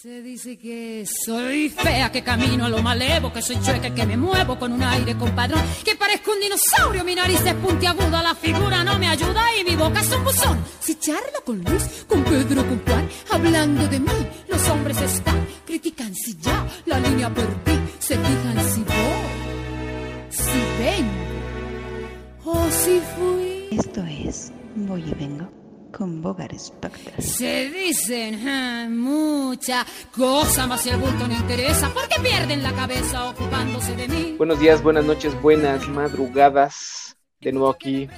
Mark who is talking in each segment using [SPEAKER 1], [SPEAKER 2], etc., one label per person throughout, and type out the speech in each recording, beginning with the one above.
[SPEAKER 1] Se dice que soy fea, que camino a lo malevo, que soy chueca, que me muevo con un aire compadrón, que parezco un dinosaurio, mi nariz es puntiaguda, la figura no me ayuda y mi boca es un buzón. Si charlo con Luis, con Pedro, con Juan, hablando de mí, los hombres están, critican si ya la línea perdí, se fijan si voy, si vengo o si fui.
[SPEAKER 2] Esto es Voy y Vengo con Bogar Spectre.
[SPEAKER 1] Se dicen ah, mucha cosa, más si el bulto no interesa, porque pierden la cabeza ocupándose de mí.
[SPEAKER 3] Buenos días, buenas noches, buenas madrugadas. De nuevo aquí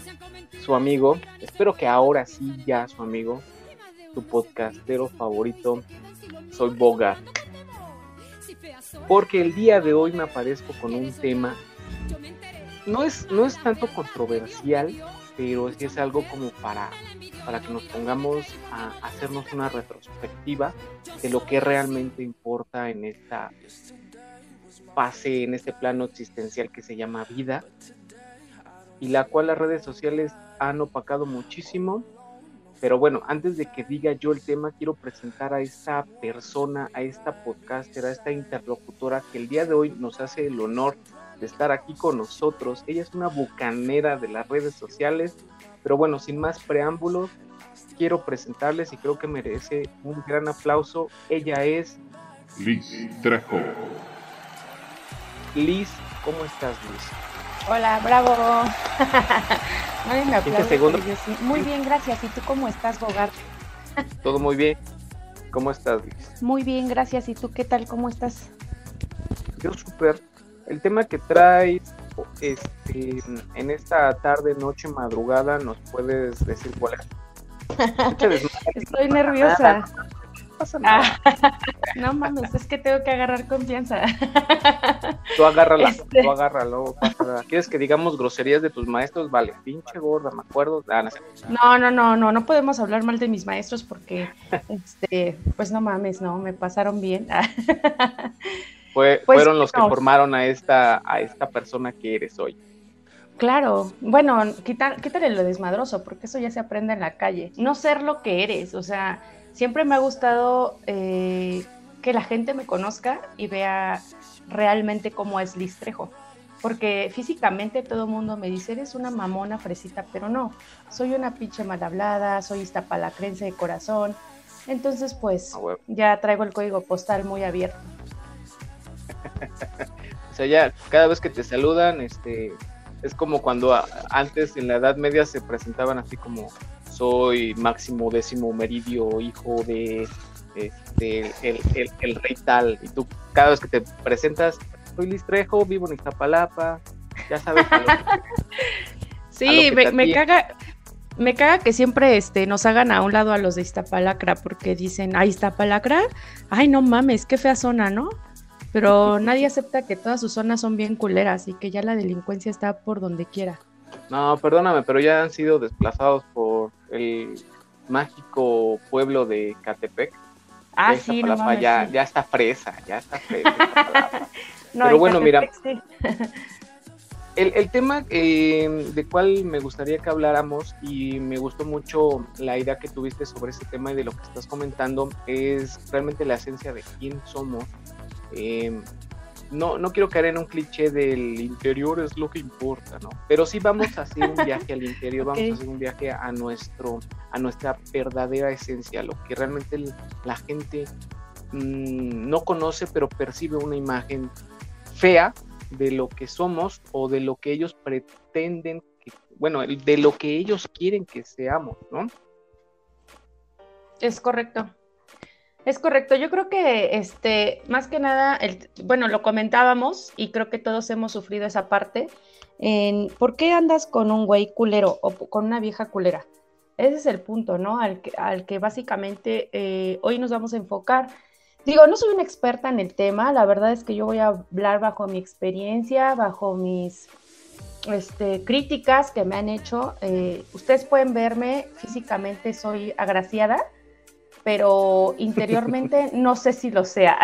[SPEAKER 3] su amigo. Espero que ahora sí ya su amigo, su podcastero favorito. Soy Bogar. Porque el día de hoy me aparezco con un tema. No es, no es tanto controversial, pero sí es algo como para, para que nos pongamos a hacernos una retrospectiva de lo que realmente importa en esta fase, en este plano existencial que se llama vida, y la cual las redes sociales han opacado muchísimo. Pero bueno, antes de que diga yo el tema, quiero presentar a esta persona, a esta podcaster, a esta interlocutora que el día de hoy nos hace el honor estar aquí con nosotros. Ella es una bucanera de las redes sociales, pero bueno, sin más preámbulos, quiero presentarles y creo que merece un gran aplauso. Ella es
[SPEAKER 4] Liz Trejo.
[SPEAKER 3] Liz, ¿cómo estás, Liz?
[SPEAKER 2] Hola, bravo.
[SPEAKER 3] Me
[SPEAKER 2] sí. Muy bien, gracias. ¿Y tú cómo estás, Bogart?
[SPEAKER 3] Todo muy bien. ¿Cómo estás, Liz?
[SPEAKER 2] Muy bien, gracias. ¿Y tú qué tal? ¿Cómo estás?
[SPEAKER 3] Yo súper el tema que traes este, en esta tarde, noche, madrugada, ¿nos puedes decir cuál
[SPEAKER 2] es? Estoy nerviosa. Ah, no mames, es que tengo que agarrar confianza.
[SPEAKER 3] Tú agárrala, este... tú agárralo. ¿Quieres que digamos groserías de tus maestros? Vale, pinche gorda, me acuerdo. Ah,
[SPEAKER 2] no, no, no, no, no podemos hablar mal de mis maestros porque, este, pues no mames, no, me pasaron bien.
[SPEAKER 3] Fue, pues fueron los que formaron a esta, a esta persona que eres hoy.
[SPEAKER 2] Claro, bueno, quitar, quítale lo desmadroso, porque eso ya se aprende en la calle. No ser lo que eres, o sea, siempre me ha gustado eh, que la gente me conozca y vea realmente cómo es Listrejo. Porque físicamente todo el mundo me dice, eres una mamona fresita, pero no, soy una pinche mal hablada, soy iztapalacrense de corazón. Entonces, pues, ah, ya traigo el código postal muy abierto.
[SPEAKER 3] o sea, ya cada vez que te saludan, este, es como cuando antes en la Edad Media se presentaban así como soy Máximo Décimo Meridio, hijo de este, el, rey tal, y tú cada vez que te presentas, soy Listrejo, vivo en Iztapalapa, ya sabes.
[SPEAKER 2] sí, me, caga, me caga que siempre este, nos hagan a un lado a los de Iztapalacra, porque dicen, ay, Iztapalacra, ay, no mames, qué fea zona, ¿no? Pero nadie acepta que todas sus zonas son bien culeras y que ya la delincuencia está por donde quiera.
[SPEAKER 3] No, perdóname, pero ya han sido desplazados por el mágico pueblo de Catepec.
[SPEAKER 2] Ah, sí, no
[SPEAKER 3] ya, ya está fresa, ya está fresa. pero bueno, mira, el, el, tema eh, de cual me gustaría que habláramos y me gustó mucho la idea que tuviste sobre ese tema y de lo que estás comentando es realmente la esencia de quién somos Em, no, no quiero caer en un cliché del interior es lo que importa, ¿no? Pero sí vamos a hacer un viaje al interior, vamos a hacer un viaje a nuestro, a nuestra verdadera esencia, lo que realmente la gente mm, no conoce, pero percibe una imagen fea de lo que somos o de lo que ellos pretenden, que, bueno, de lo que ellos quieren que seamos, ¿no?
[SPEAKER 2] Es correcto. Es correcto, yo creo que este, más que nada, el, bueno, lo comentábamos y creo que todos hemos sufrido esa parte. ¿Por qué andas con un güey culero o con una vieja culera? Ese es el punto, ¿no? Al que, al que básicamente eh, hoy nos vamos a enfocar. Digo, no soy una experta en el tema, la verdad es que yo voy a hablar bajo mi experiencia, bajo mis este, críticas que me han hecho. Eh, ustedes pueden verme físicamente, soy agraciada pero interiormente no sé si lo sea,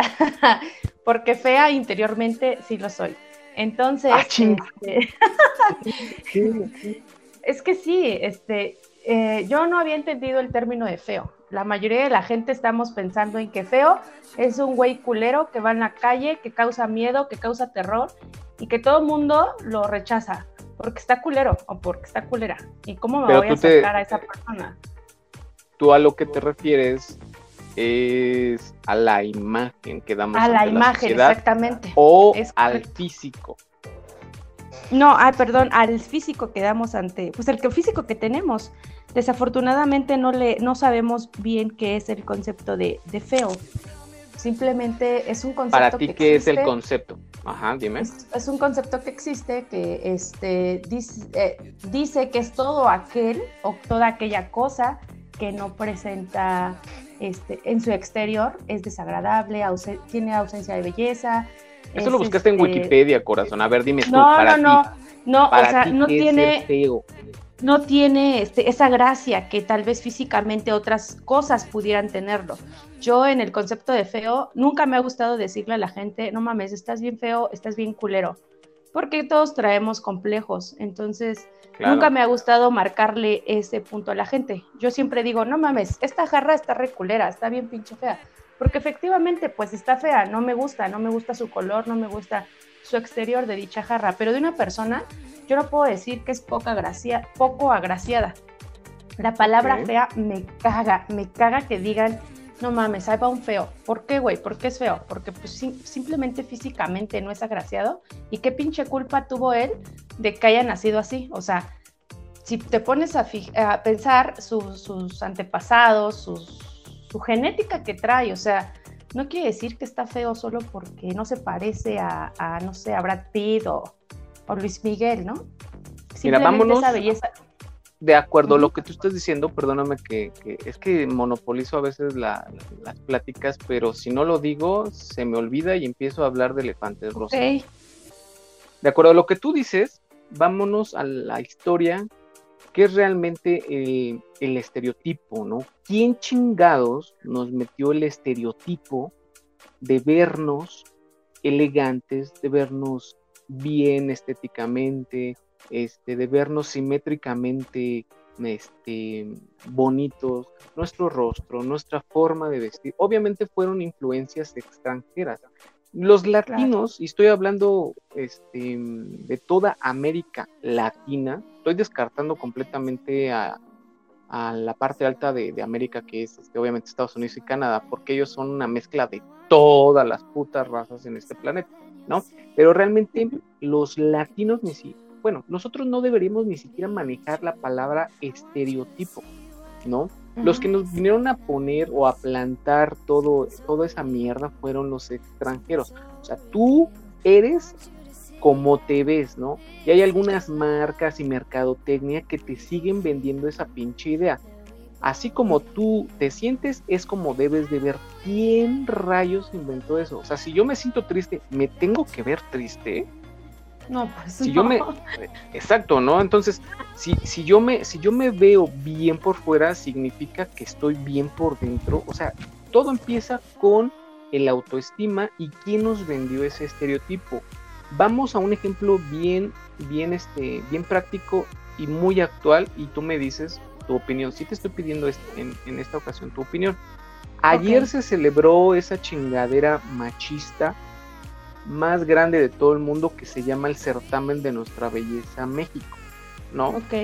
[SPEAKER 2] porque fea interiormente sí lo soy. Entonces,
[SPEAKER 3] ah,
[SPEAKER 2] este, es que sí, este, eh, yo no había entendido el término de feo. La mayoría de la gente estamos pensando en que feo es un güey culero que va en la calle, que causa miedo, que causa terror y que todo el mundo lo rechaza porque está culero o porque está culera. ¿Y cómo me voy a acercar a esa persona?
[SPEAKER 3] Tú a lo que te refieres es a la imagen que damos
[SPEAKER 2] a la imagen exactamente.
[SPEAKER 3] o al físico.
[SPEAKER 2] No ah perdón al físico que damos ante pues el que físico que tenemos. Desafortunadamente no le no sabemos bien qué es el concepto de, feo. Simplemente es un concepto
[SPEAKER 3] para ti qué es el concepto ajá dime.
[SPEAKER 2] Es, un concepto que existe que este dice, eh, dice que es todo aquel o toda aquella cosa que no presenta este, en su exterior es desagradable, tiene ausencia de belleza.
[SPEAKER 3] Eso lo buscaste en este, Wikipedia, corazón. A ver, dime tú,
[SPEAKER 2] no, no, no, no, o sea, no tiene, no tiene este, esa gracia que tal vez físicamente otras cosas pudieran tenerlo. Yo en el concepto de feo, nunca me ha gustado decirle a la gente, no mames, estás bien feo, estás bien culero, porque todos traemos complejos, entonces Nunca me ha gustado marcarle ese punto a la gente. Yo siempre digo, no mames, esta jarra está reculera, está bien pinche fea. Porque efectivamente, pues está fea, no me gusta, no me gusta su color, no me gusta su exterior de dicha jarra. Pero de una persona, yo no puedo decir que es poca gracia, poco agraciada. La palabra fea me caga, me caga que digan, no mames, ahí va un feo. ¿Por qué, güey? ¿Por qué es feo? Porque pues, simplemente físicamente no es agraciado. ¿Y qué pinche culpa tuvo él de que haya nacido así? O sea, si te pones a, pensar sus antepasados, su genética que trae, o sea, no quiere decir que está feo solo porque no se parece a, no sé, a Brad Pitt o, Luis Miguel, ¿no?
[SPEAKER 3] Mira, vámonos. Esa belleza de acuerdo a lo que tú estás diciendo, perdóname que, es que monopolizo a veces las pláticas, pero si no lo digo, se me olvida y empiezo a hablar de elefantes rosas. De acuerdo a lo que tú dices, vámonos a la historia, que es realmente el, el estereotipo, ¿no? ¿Quién chingados nos metió el estereotipo de vernos elegantes, de vernos bien estéticamente, este, de vernos simétricamente este, bonitos, nuestro rostro, nuestra forma de vestir, obviamente fueron influencias extranjeras. Los latinos, y estoy hablando este, de toda América Latina, estoy descartando completamente a, la parte alta de, América, que es este, obviamente Estados Unidos y Canadá, porque ellos son una mezcla de todas las putas razas en este planeta, ¿no? Pero realmente los latinos bueno, nosotros no deberíamos ni siquiera manejar la palabra estereotipo, ¿no? Los que nos vinieron a poner o a plantar todo, toda esa mierda fueron los extranjeros. O sea, tú eres como te ves, ¿no? Y hay algunas marcas y mercadotecnia que te siguen vendiendo esa pinche idea. Así como tú te sientes, es como debes de ver. ¿Quién rayos inventó eso? O sea, si yo me siento triste, ¿me tengo que ver triste?
[SPEAKER 2] No, pues
[SPEAKER 3] si yo me exacto, ¿no? Entonces, si, si yo me si yo me veo bien por fuera significa que estoy bien por dentro, o sea, todo empieza con el autoestima y quién nos vendió ese estereotipo. Vamos a un ejemplo bien bien este bien práctico y muy actual y tú me dices tu opinión. Si te estoy pidiendo en, en esta ocasión tu opinión. Ayer se celebró esa chingadera machista más grande de todo el mundo que se llama el certamen de nuestra belleza México, ¿no?
[SPEAKER 2] Ok.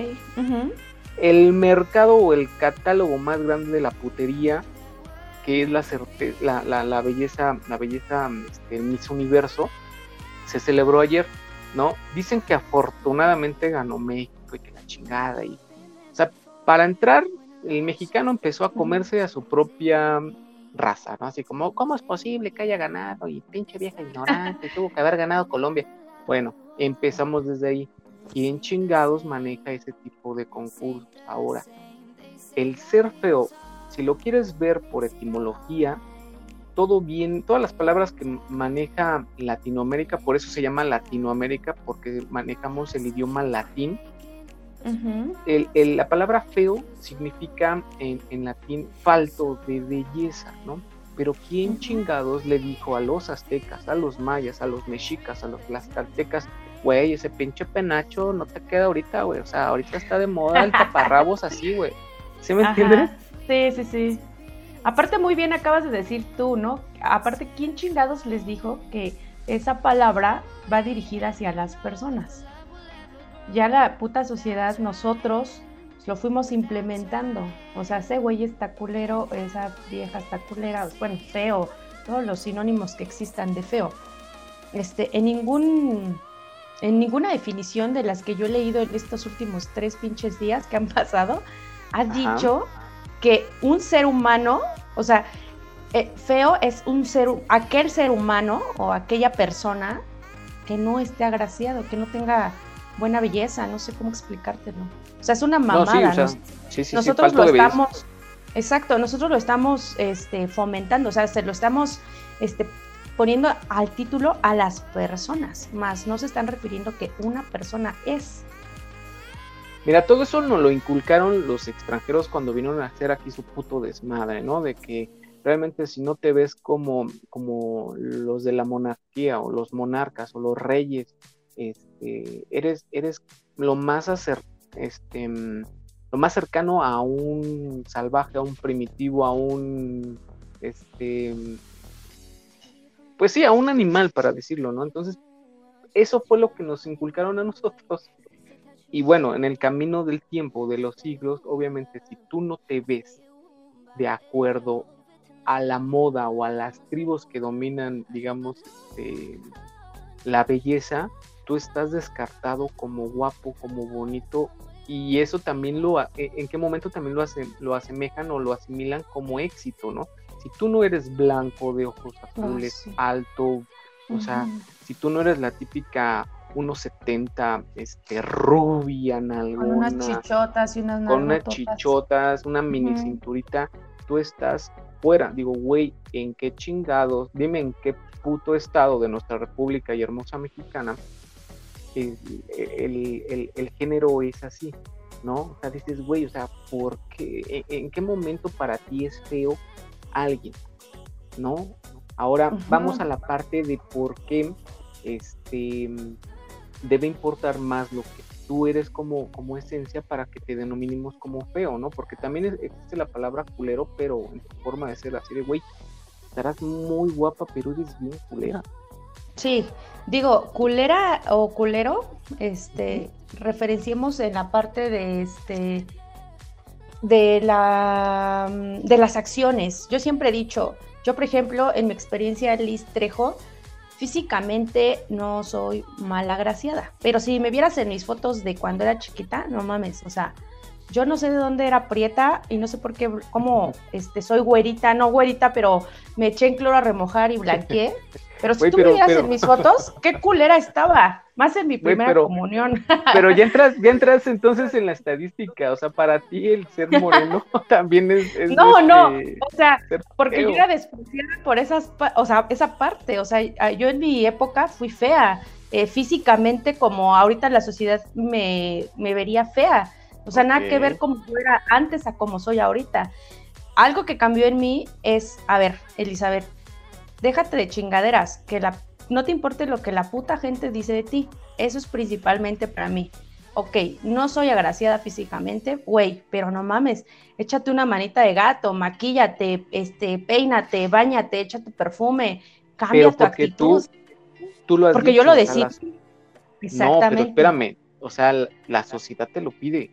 [SPEAKER 3] El mercado o el catálogo más grande de la putería, que es la, la, la, belleza, la belleza este, Miss Universo, se celebró ayer, ¿no? Dicen que afortunadamente ganó México y que la chingada y, o sea, para entrar el mexicano empezó a comerse a su propia raza, ¿no? Así como, ¿cómo es posible que haya ganado? Y pinche vieja ignorante, tuvo que haber ganado Colombia. Bueno, empezamos desde ahí. ¿Quién chingados maneja ese tipo de concursos ahora? El ser feo, si lo quieres ver por etimología, todo bien, todas las palabras que maneja Latinoamérica, por eso se llama Latinoamérica, porque manejamos el idioma latín, el, la palabra feo significa en, latín falto de belleza, ¿no? Pero ¿quién chingados le dijo a los aztecas, a los mayas, a los mexicas, a los tlaxcaltecas güey, ese pinche penacho no te queda ahorita, güey. O sea, ahorita está de moda el taparrabos así, güey. ¿Sí me entiendes?
[SPEAKER 2] Sí, sí, sí. Aparte, muy bien acabas de decir tú, ¿no? Aparte, ¿quién chingados les dijo que esa palabra va dirigida hacia las personas? Ya la puta sociedad, nosotros lo fuimos implementando. O sea, ese güey está culero, esa vieja está culera, bueno, feo, todos los sinónimos que existan de feo. Este, en ningún en ninguna definición de las que yo he leído en estos últimos tres pinches días que han pasado, ha dicho que un ser humano, o sea, eh, feo es un ser, aquel ser humano o aquella persona que no esté agraciado, que no tenga buena belleza, no sé cómo explicártelo. O sea, es una mamada. nosotros lo estamos, exacto, nosotros lo estamos este, fomentando, o sea, se lo estamos este, poniendo al título a las personas, más no se están refiriendo que una persona es.
[SPEAKER 3] Mira, todo eso nos lo inculcaron los extranjeros cuando vinieron a hacer aquí su puto desmadre, ¿no? De que realmente si no te ves como, como los de la monarquía o los monarcas o los reyes, este, eres, eres lo más este, lo más cercano a un salvaje, a un primitivo, a un este pues sí, a un animal para decirlo, ¿no? Entonces, eso fue lo que nos inculcaron a nosotros y bueno, en el camino del tiempo, de los siglos, obviamente si tú no te ves de acuerdo a la moda o a las tribus que dominan, digamos, este, la belleza, tú estás descartado como guapo, como bonito, y eso también lo, e, en qué momento también lo, hacen, lo asemejan o lo asimilan como éxito, ¿no? Si tú no eres blanco, de ojos ah, azules, alto, o sea, si tú no eres la típica 1.70, este, rubia, alguna. Con
[SPEAKER 2] unas chichotas y unas
[SPEAKER 3] Con unas chichotas, una mini cinturita, tú estás fuera. Digo, güey, ¿en qué chingados? Dime en qué puto estado de nuestra república y hermosa mexicana el, el, género es así, ¿no? O sea, dices, güey, o sea, ¿por qué? ¿En, qué momento para ti es feo alguien? ¿No? Ahora vamos a la parte de por qué este debe importar más lo que tú eres como, como esencia para que te denominemos como feo, ¿no? Porque también existe la palabra culero, pero en tu forma de ser así de, güey, estarás muy guapa, pero eres bien culera.
[SPEAKER 2] Sí, digo, culera o culero, este, referenciemos en la parte de este de la de las acciones. Yo siempre he dicho, yo por ejemplo, en mi experiencia Liz Trejo, físicamente no soy malagraciada, pero si me vieras en mis fotos de cuando era chiquita, no mames, o sea, yo no sé de dónde era prieta y no sé por qué, cómo este, soy güerita, no güerita, pero me eché en cloro a remojar y blanqueé. Pero si tú me vieras en mis fotos, qué culera estaba. Más en mi primera comunión.
[SPEAKER 3] pero ya entras, ya entras entonces en la estadística. O sea, para ti el ser moreno también es.
[SPEAKER 2] no, no. Este, o sea, porque yo era despreciada por esas, o sea, esa parte. O sea, yo en mi época fui fea. Eh, físicamente, como ahorita la sociedad me, me vería fea. O sea, nada que ver como yo era antes a como soy ahorita. Algo que cambió en mí es, a ver, Elizabeth, déjate de chingaderas, que la, no te importe lo que la puta gente dice de ti. Eso es principalmente para mí. Ok, no soy agraciada físicamente, güey, pero no mames, échate una manita de gato, maquíllate, este, peínate, bañate, echa tu perfume, cambia tu actitud.
[SPEAKER 3] Tú, lo has
[SPEAKER 2] porque yo lo decía.
[SPEAKER 3] Exactamente. No, pero espérame, o sea, la sociedad te lo pide.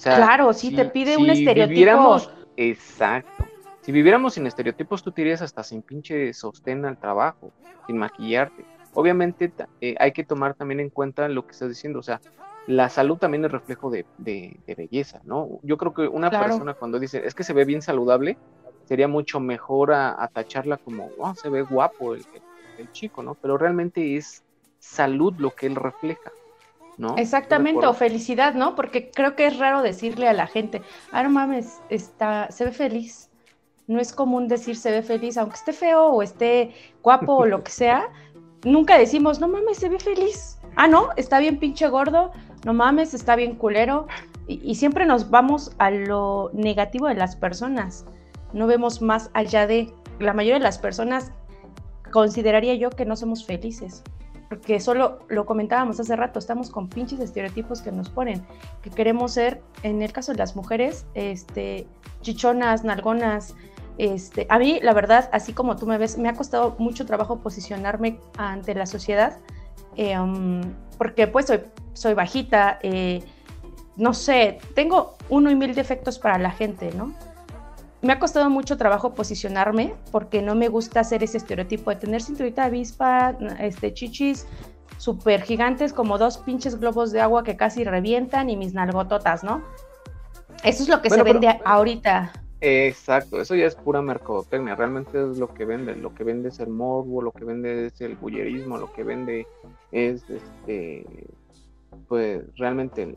[SPEAKER 2] claro, sí, te pide un estereotipo.
[SPEAKER 3] Exacto. Si viviéramos sin estereotipos, tú te irías hasta sin pinche sostén al trabajo, sin maquillarte. Obviamente eh, hay que tomar también en cuenta lo que estás diciendo, o sea, la salud también es reflejo de, belleza, ¿no? Yo creo que una persona cuando dice, es que se ve bien saludable, sería mucho mejor a, tacharla como, oh, se ve guapo el, el, chico, ¿no? Pero realmente es salud lo que él refleja. ¿No?
[SPEAKER 2] Exactamente, o felicidad, ¿no? Porque creo que es raro decirle a la gente, ah, no mames, está, se ve feliz no es común decir se ve feliz, aunque esté feo o esté guapo o lo que sea. Nunca decimos, no mames, se ve feliz. Ah, no, está bien pinche gordo, no mames, está bien culero. Y, siempre nos vamos a lo negativo de las personas. No vemos más allá de. La mayoría de las personas consideraría yo que no somos felices. porque solo lo comentábamos hace rato, estamos con pinches estereotipos que nos ponen, que queremos ser, en el caso de las mujeres, este, chichonas, nalgonas, este, a mí, la verdad, así como tú me ves, me ha costado mucho trabajo posicionarme ante la sociedad, eh, um, porque pues soy, soy bajita, eh, no sé, tengo uno y mil defectos para la gente, ¿no? Me ha costado mucho trabajo posicionarme porque no me gusta hacer ese estereotipo de tener cinturita avispa, este, chichis súper gigantes como dos pinches globos de agua que casi revientan y mis nalgototas, ¿no? Eso es lo que se vende ahorita.
[SPEAKER 3] Exacto, eso ya es pura mercadotecnia, realmente es lo que vende, lo que vende es el morbo, lo que vende es el bullerismo, lo que vende es este pues realmente el,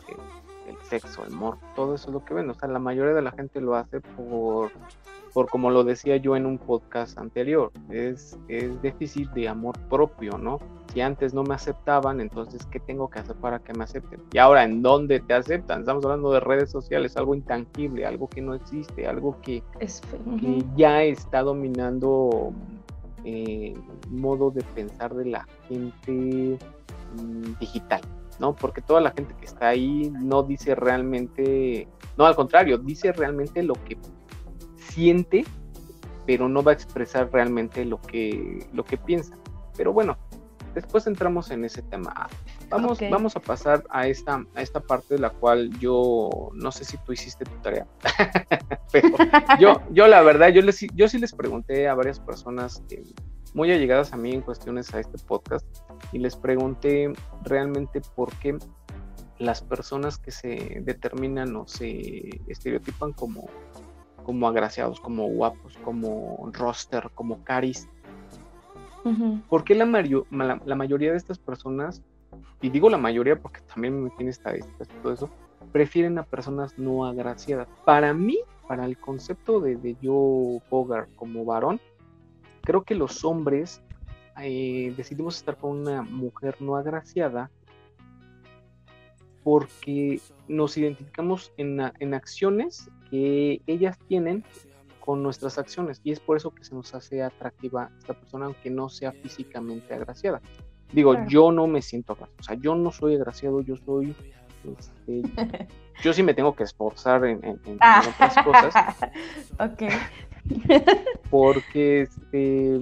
[SPEAKER 3] sexo, el morbo, todo eso es lo que vende, o sea, la mayoría de la gente lo hace por por como lo decía yo en un podcast anterior, es, es déficit de amor propio, ¿no? Si antes no me aceptaban, entonces, ¿qué tengo que hacer para que me acepten? Y ahora, ¿en dónde te aceptan? Estamos hablando de redes sociales, algo intangible, algo que no existe, algo que, que ya está dominando eh, modo de pensar de la gente mm, digital. ¿no? Porque toda la gente que está ahí no dice realmente, no, al contrario, dice realmente lo que siente, pero no va a expresar realmente lo que, lo que piensa. Pero bueno, después entramos en ese tema. Vamos, vamos a pasar a esta, a esta parte de la cual yo no sé si tú hiciste tu tarea, pero yo, yo la verdad, yo, les, yo sí les pregunté a varias personas muy allegadas a mí en cuestiones a este podcast y les pregunté realmente por qué las personas que se determinan o se estereotipan como como agraciados, como guapos, como roster, como caris. ¿Por qué la, la, mayoría de estas personas, y digo la mayoría porque también me tiene estadísticas y todo eso, prefieren a personas no agraciadas? Para mí, para el concepto de, de yo Bogart como varón, creo que los hombres eh, decidimos estar con una mujer no agraciada porque nos identificamos en, en acciones que ellas tienen con nuestras acciones y es por eso que se nos hace atractiva esta persona aunque no sea físicamente agraciada. Digo, yo no me siento agraciado, o sea, yo no soy agraciado, yo soy, este, yo sí me tengo que esforzar en, ah. otras cosas.
[SPEAKER 2] ok.
[SPEAKER 3] porque, este,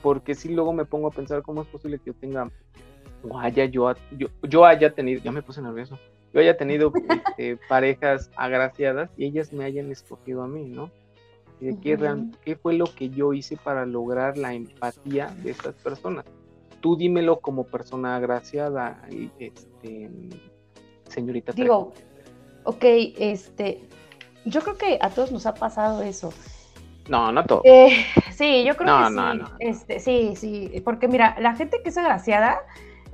[SPEAKER 3] porque si luego me pongo a pensar cómo es posible que yo tenga, o haya yo, yo, yo haya tenido, ya me puse nervioso, yo haya tenido este, parejas agraciadas y ellas me hayan escogido a mí, ¿no? de qué, qué fue lo que yo hice para lograr la empatía de estas personas. Tú dímelo como persona agraciada, este, señorita.
[SPEAKER 2] Digo, ok, este, yo creo que a todos nos ha pasado eso.
[SPEAKER 3] No, no todo.
[SPEAKER 2] Eh, sí, yo creo que sí. No, no. Este, sí, sí, porque mira, la gente que es agraciada,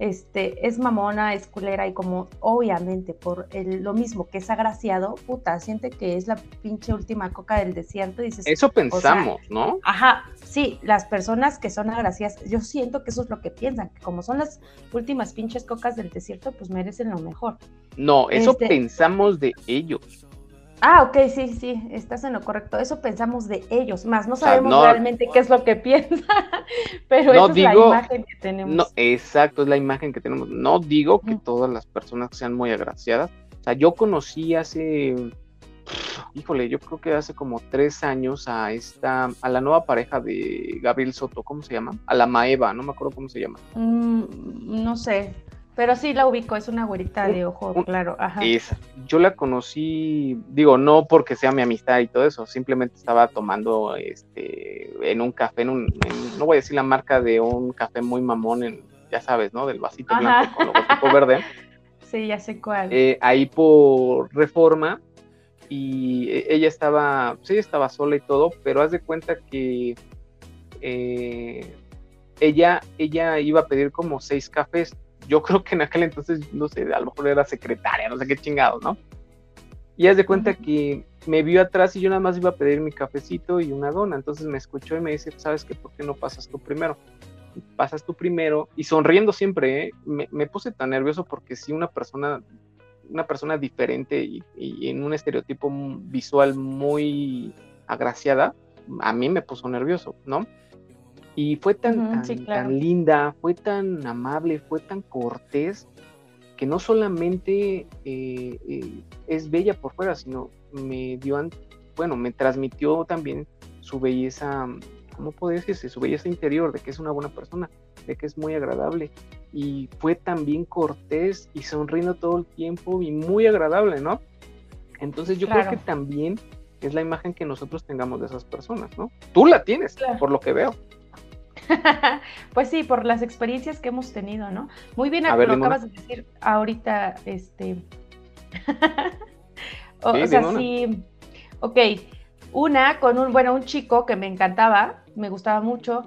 [SPEAKER 2] este, es mamona, es culera y como obviamente por lo mismo que es agraciado, puta, siente que es la pinche última coca del desierto. dices,
[SPEAKER 3] eso pensamos, ¿no?
[SPEAKER 2] Ajá, sí, las personas que son agraciadas, yo siento que eso es lo que piensan, que como son las últimas pinches cocas del desierto, pues merecen lo mejor.
[SPEAKER 3] No, eso este pensamos de ellos.
[SPEAKER 2] Ah, ok, sí, sí, estás en lo correcto. Eso pensamos de ellos, más no sabemos realmente qué es lo que piensa, pero esa es la imagen que tenemos.
[SPEAKER 3] No, exacto, es la imagen que tenemos. No digo que todas las personas sean muy agraciadas. O sea, yo conocí hace, híjole, yo creo que hace como tres años a esta, a la nueva pareja de Gabriel Soto, ¿cómo se llama? A la Maeva, no me acuerdo cómo se llama.
[SPEAKER 2] Mm, no sé. Pero sí la ubico, es una güerita de ojo claro. Ajá.
[SPEAKER 3] Yo la conocí, digo, no porque sea mi amistad y todo eso, simplemente estaba tomando este en un café, en un, no voy a decir la marca de un café muy mamón, en, ya sabes, ¿no? Del vasito blanco con logotipo verde.
[SPEAKER 2] Sí, ya sé cuál.
[SPEAKER 3] Eh, ahí por reforma, y e, ella estaba, sí, estaba sola y todo, pero haz de cuenta que eh, ella, ella iba a pedir como seis cafés yo creo que en aquel entonces, no sé, a lo mejor era secretaria, no sé qué chingado, ¿no? Y haz de cuenta que me vio atrás y yo nada más iba a pedir mi cafecito y una dona. Entonces me escuchó y me dice, ¿sabes qué? ¿Por qué no pasas tú primero? Pasas tú primero y sonriendo siempre, ¿eh? me, puse tan nervioso porque si una persona, una persona diferente y, y, en un estereotipo visual muy agraciada, a mí me puso nervioso, ¿no? Y fue tan, tan, linda, fue tan amable, fue tan cortés, que no solamente eh, eh, es bella por fuera, sino me dio, bueno, me transmitió también su belleza, ¿cómo puedo decirse? Su belleza interior, de que es una buena persona, de que es muy agradable. Y fue también cortés y sonriendo todo el tiempo y muy agradable, ¿no? Entonces yo creo que también es la imagen que nosotros tengamos de esas personas, ¿no? Tú la tienes, por lo que veo.
[SPEAKER 2] pues sí, por las experiencias que hemos tenido, ¿no? Muy bien, lo acabas de decir ahorita, este. o, sea, sí. Ok, una con un, bueno, un chico que me encantaba, me gustaba mucho,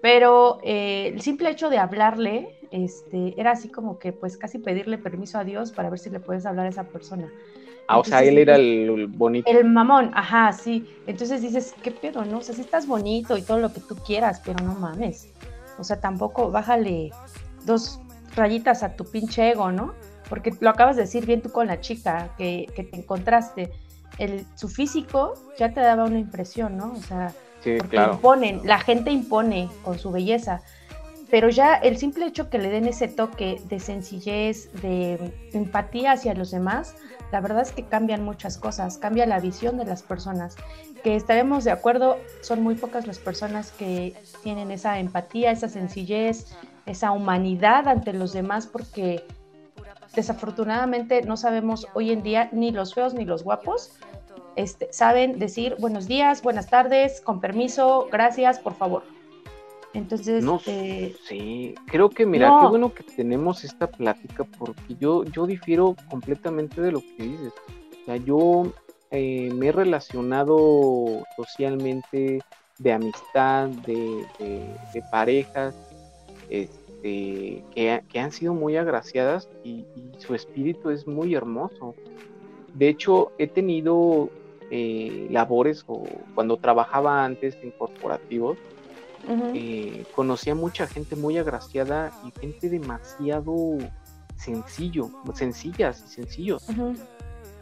[SPEAKER 2] pero eh, el simple hecho de hablarle, este, era así como que, pues, casi pedirle permiso a Dios para ver si le puedes hablar a esa persona.
[SPEAKER 3] Ah, o sea, él era el, bonito.
[SPEAKER 2] El mamón, ajá, sí. Entonces dices, ¿qué pedo, no? O sea, sí estás bonito y todo lo que tú quieras, pero no mames. O sea, tampoco bájale dos rayitas a tu pinche ego, ¿no? Porque lo acabas de decir bien tú con la chica que, que te encontraste. El, su físico ya te daba una impresión, ¿no? O sea,
[SPEAKER 3] sí, claro.
[SPEAKER 2] imponen, la gente impone con su belleza pero ya el simple hecho que le den ese toque de sencillez, de empatía hacia los demás, la verdad es que cambian muchas cosas, cambia la visión de las personas, que estaremos de acuerdo, son muy pocas las personas que tienen esa empatía, esa sencillez, esa humanidad ante los demás, porque desafortunadamente no sabemos hoy en día ni los feos ni los guapos. Este, saben decir buenos días, buenas tardes, con permiso, gracias, por favor. Entonces,
[SPEAKER 3] no, eh, sí, creo que mira, qué bueno que tenemos esta plática porque yo, yo difiero completamente de lo que dices. O sea, yo eh, me he relacionado socialmente de amistad, de, parejas, este, que, han sido muy agraciadas y, su espíritu es muy hermoso. De hecho, he tenido eh, labores o cuando trabajaba antes en corporativos, eh, conocí a mucha gente muy agraciada y gente demasiado sencillo, sencillas y sencillos.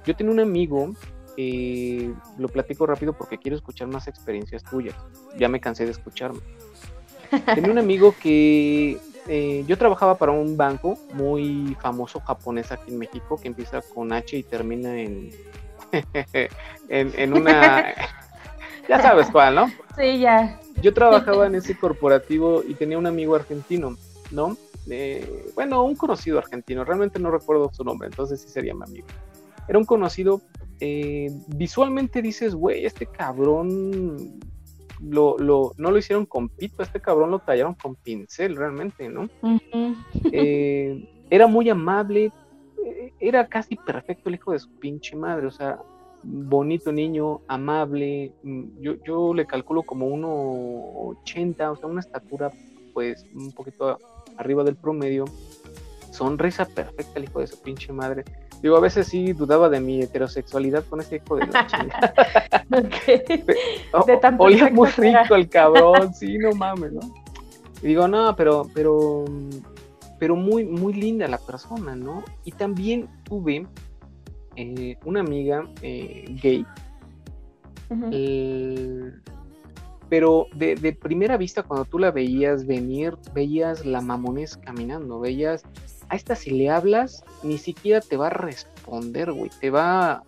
[SPEAKER 3] Yo tenía un amigo, eh, lo platico rápido porque quiero escuchar más experiencias tuyas. Ya me cansé de escucharme. tenía un amigo que eh, yo trabajaba para un banco muy famoso japonés aquí en México que empieza con H y termina en, en, en una... ya sabes cuál, ¿no?
[SPEAKER 2] Sí, ya.
[SPEAKER 3] Yo trabajaba en ese corporativo y tenía un amigo argentino, ¿no? Eh, bueno, un conocido argentino, realmente no recuerdo su nombre, entonces sí sería mi amigo. Era un conocido, eh, visualmente dices, güey, este cabrón lo, lo, no lo hicieron con pito, este cabrón lo tallaron con pincel realmente, ¿no? Eh, era muy amable, era casi perfecto el hijo de su pinche madre, o sea, bonito niño, amable, mm, yo, yo le calculo como 1,80, o sea, una estatura pues un poquito arriba del promedio, sonrisa perfecta el hijo de su pinche madre. Digo, a veces sí dudaba de mi heterosexualidad con ese hijo de la chingada. Olía muy rico el cabrón, sí, no mames, ¿no? Y digo, no, pero, pero, pero muy, muy linda la persona, ¿no? Y también tuve eh, una amiga eh, gay, eh, pero de, primera vista cuando tú la veías venir, veías la mamones caminando, veías, a esta si le hablas, ni siquiera te va a responder, güey, te va,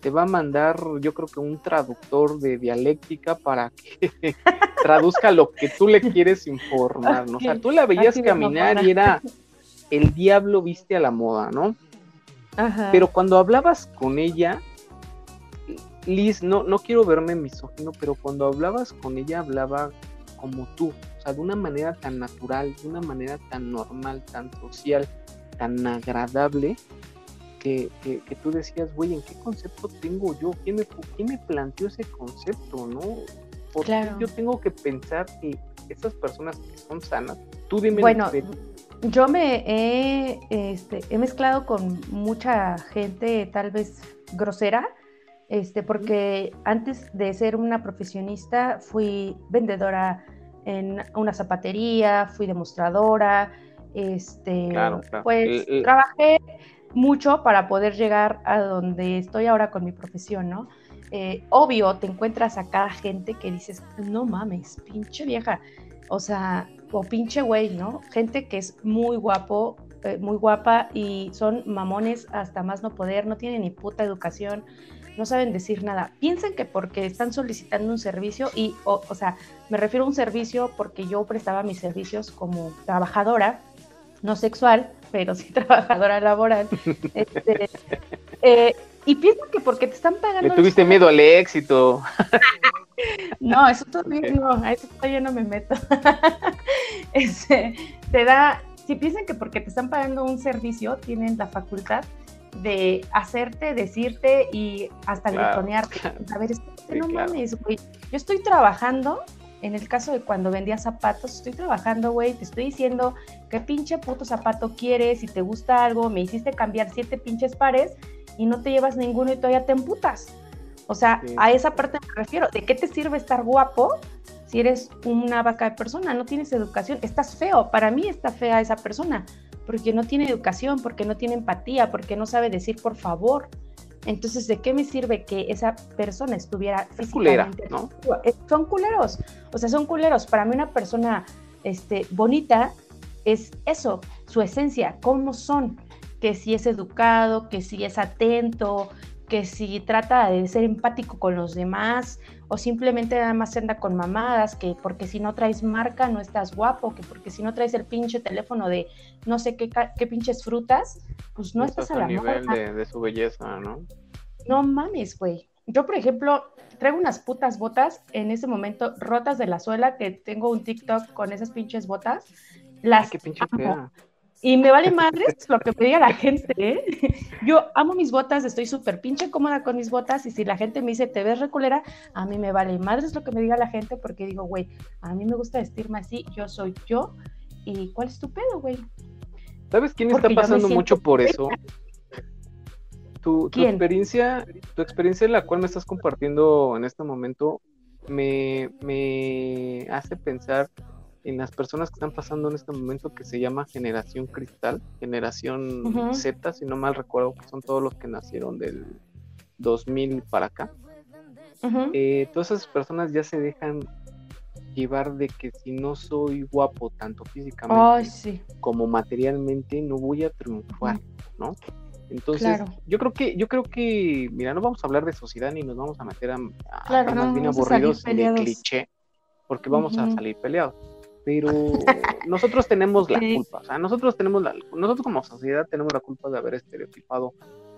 [SPEAKER 3] te va a mandar, yo creo que un traductor de dialéctica para que traduzca lo que tú le quieres informar, ¿no? O sea, tú la veías caminar y era el diablo viste a la moda, ¿no? Pero cuando hablabas con ella, Liz, no, no quiero verme misógino, pero cuando hablabas con ella hablaba como tú, o sea, de una manera tan natural, de una manera tan normal, tan social, tan agradable, que, tú decías, güey, ¿en qué concepto tengo yo? ¿Quién me, me planteó ese concepto, no? Porque yo tengo que pensar que esas personas que son sanas, tú dime...
[SPEAKER 2] Bueno, yo me he, este, he mezclado con mucha gente tal vez grosera, este, porque antes de ser una profesionista fui vendedora en una zapatería, fui demostradora, este, pues trabajé mucho para poder llegar a donde estoy ahora con mi profesión, ¿no? Eh, obvio, te encuentras a cada gente que dices, no mames, pinche vieja, O sea, o pinche güey, ¿no? Gente que es muy guapo, eh, muy guapa y son mamones hasta más no poder, no tienen ni puta educación, no saben decir nada. Piensan que porque están solicitando un servicio y, o, o sea, me refiero a un servicio porque yo prestaba mis servicios como trabajadora, no sexual, pero sí trabajadora laboral. Este, eh, y piensan que porque te están pagando...
[SPEAKER 3] Le tuviste miedo al éxito.
[SPEAKER 2] No, eso todavía no, a eso todavía no me meto. Este, te da, si piensan que porque te están pagando un servicio, tienen la facultad de hacerte, decirte y hasta
[SPEAKER 3] Claro,
[SPEAKER 2] gritonearte. A ver, espérate,
[SPEAKER 3] Sí,
[SPEAKER 2] no
[SPEAKER 3] claro.
[SPEAKER 2] mames, güey. Yo estoy trabajando, en el caso de cuando vendía zapatos, estoy trabajando, güey, te estoy diciendo qué pinche puto zapato quieres, si te gusta algo, me hiciste cambiar siete pinches pares y no te llevas ninguno y todavía te emputas. O sea,
[SPEAKER 3] Sí.
[SPEAKER 2] a esa parte me refiero. ¿De qué te sirve estar guapo si eres una vaca de persona? No tienes educación. Estás feo. Para mí está fea esa persona. Porque no tiene educación, porque no tiene empatía, porque no sabe decir por favor. Entonces, ¿de qué me sirve que esa persona estuviera
[SPEAKER 3] Es culera,
[SPEAKER 2] físicamente
[SPEAKER 3] ¿no?
[SPEAKER 2] atractiva? Eh, Son culeros. O sea, son culeros. Para mí una persona este, bonita es eso, su esencia, cómo son. Que si es educado, que si es atento, que si trata de ser empático con los demás o simplemente nada más anda con mamadas, que porque si no traes marca no estás guapo, que porque si no traes el pinche teléfono de no sé qué, qué pinches frutas, pues no, estás, a la
[SPEAKER 3] nivel de, de su belleza, ¿no?
[SPEAKER 2] No mames, güey. Yo, por ejemplo, traigo unas putas botas en ese momento rotas de la suela, que tengo un TikTok con esas pinches botas. Las
[SPEAKER 3] Ay, qué pinche
[SPEAKER 2] amo.
[SPEAKER 3] fea.
[SPEAKER 2] Y me vale madres lo que me diga la gente, ¿eh? Yo amo mis botas, estoy súper pinche cómoda con mis botas y si la gente me dice, te ves reculera, a mí me vale madres lo que me diga la gente porque digo, güey, a mí me gusta vestirme así, yo soy yo y ¿cuál es tu pedo, güey?
[SPEAKER 3] ¿Sabes quién
[SPEAKER 2] Porque
[SPEAKER 3] está pasando mucho por eso? Tu, tu experiencia, tu experiencia la cual me estás compartiendo en este momento me, me hace pensar en las personas que están pasando en este momento que se llama generación cristal, generación. Z, si no mal recuerdo, que son todos los que nacieron del 2000 para acá. Eh, todas esas personas ya se dejan llevar de que si no soy guapo tanto físicamente
[SPEAKER 2] sí,
[SPEAKER 3] como materialmente no voy a triunfar, ¿no? Entonces,
[SPEAKER 2] Claro.
[SPEAKER 3] yo creo que, yo creo que, mira, no vamos a hablar de sociedad ni nos vamos a meter a, a
[SPEAKER 2] Claro,
[SPEAKER 3] temas
[SPEAKER 2] no,
[SPEAKER 3] bien
[SPEAKER 2] a
[SPEAKER 3] aburridos de cliché, porque vamos a salir peleados. Pero nosotros tenemos la culpa, o sea, nosotros tenemos la, nosotros como sociedad tenemos la culpa de haber estereotipado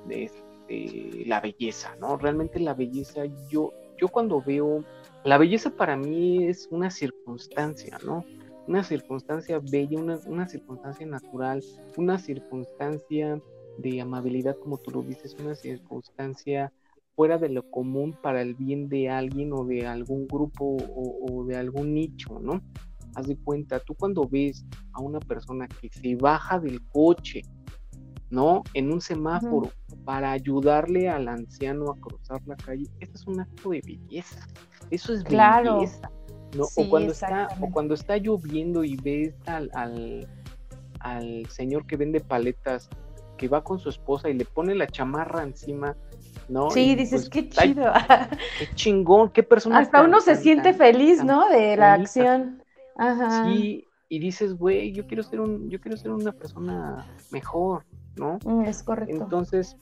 [SPEAKER 3] de este, la belleza, ¿no? Realmente la belleza, yo, yo cuando veo, la belleza para mí es una circunstancia, ¿no? Una circunstancia bella, una, una circunstancia natural, una circunstancia de amabilidad, como tú lo dices, una circunstancia fuera de lo común para el bien de alguien o de algún grupo o, o de algún nicho, ¿no? Haz de cuenta, tú cuando ves a una persona que se baja del coche, ¿no? En un semáforo para ayudarle al anciano a cruzar la calle, eso es un acto de belleza. Eso es
[SPEAKER 2] Claro.
[SPEAKER 3] belleza. ¿no?
[SPEAKER 2] Sí,
[SPEAKER 3] o, cuando está, o cuando está lloviendo y ves al, al, al señor que vende paletas que va con su esposa y le pone la chamarra encima, ¿no?
[SPEAKER 2] Sí,
[SPEAKER 3] Y,
[SPEAKER 2] dices,
[SPEAKER 3] pues,
[SPEAKER 2] qué
[SPEAKER 3] ay,
[SPEAKER 2] chido.
[SPEAKER 3] qué chingón, qué persona.
[SPEAKER 2] Hasta uno se siente feliz, ¿no? De la
[SPEAKER 3] bonita.
[SPEAKER 2] acción. Ajá.
[SPEAKER 3] Sí, y dices, güey, yo quiero ser un, yo quiero ser una persona mejor, ¿no?
[SPEAKER 2] Mm, es correcto.
[SPEAKER 3] Entonces,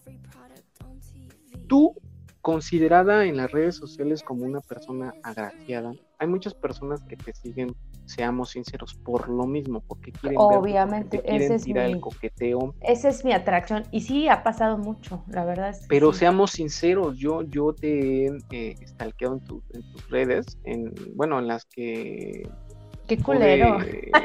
[SPEAKER 3] tú, considerada en las redes sociales como una persona agraciada, hay muchas personas que te siguen, seamos sinceros, por lo mismo, porque quieren verte, porque
[SPEAKER 2] Obviamente,
[SPEAKER 3] te quieren
[SPEAKER 2] ese es
[SPEAKER 3] tirar
[SPEAKER 2] mi-
[SPEAKER 3] el coqueteo.
[SPEAKER 2] Esa es mi atracción. Y sí, ha pasado mucho, la verdad. Es que
[SPEAKER 3] Pero
[SPEAKER 2] sí.
[SPEAKER 3] seamos sinceros, yo, yo te he eh, stalkeado en, tu- en tus redes, en, bueno, en las que
[SPEAKER 2] Qué
[SPEAKER 3] pude
[SPEAKER 2] culero.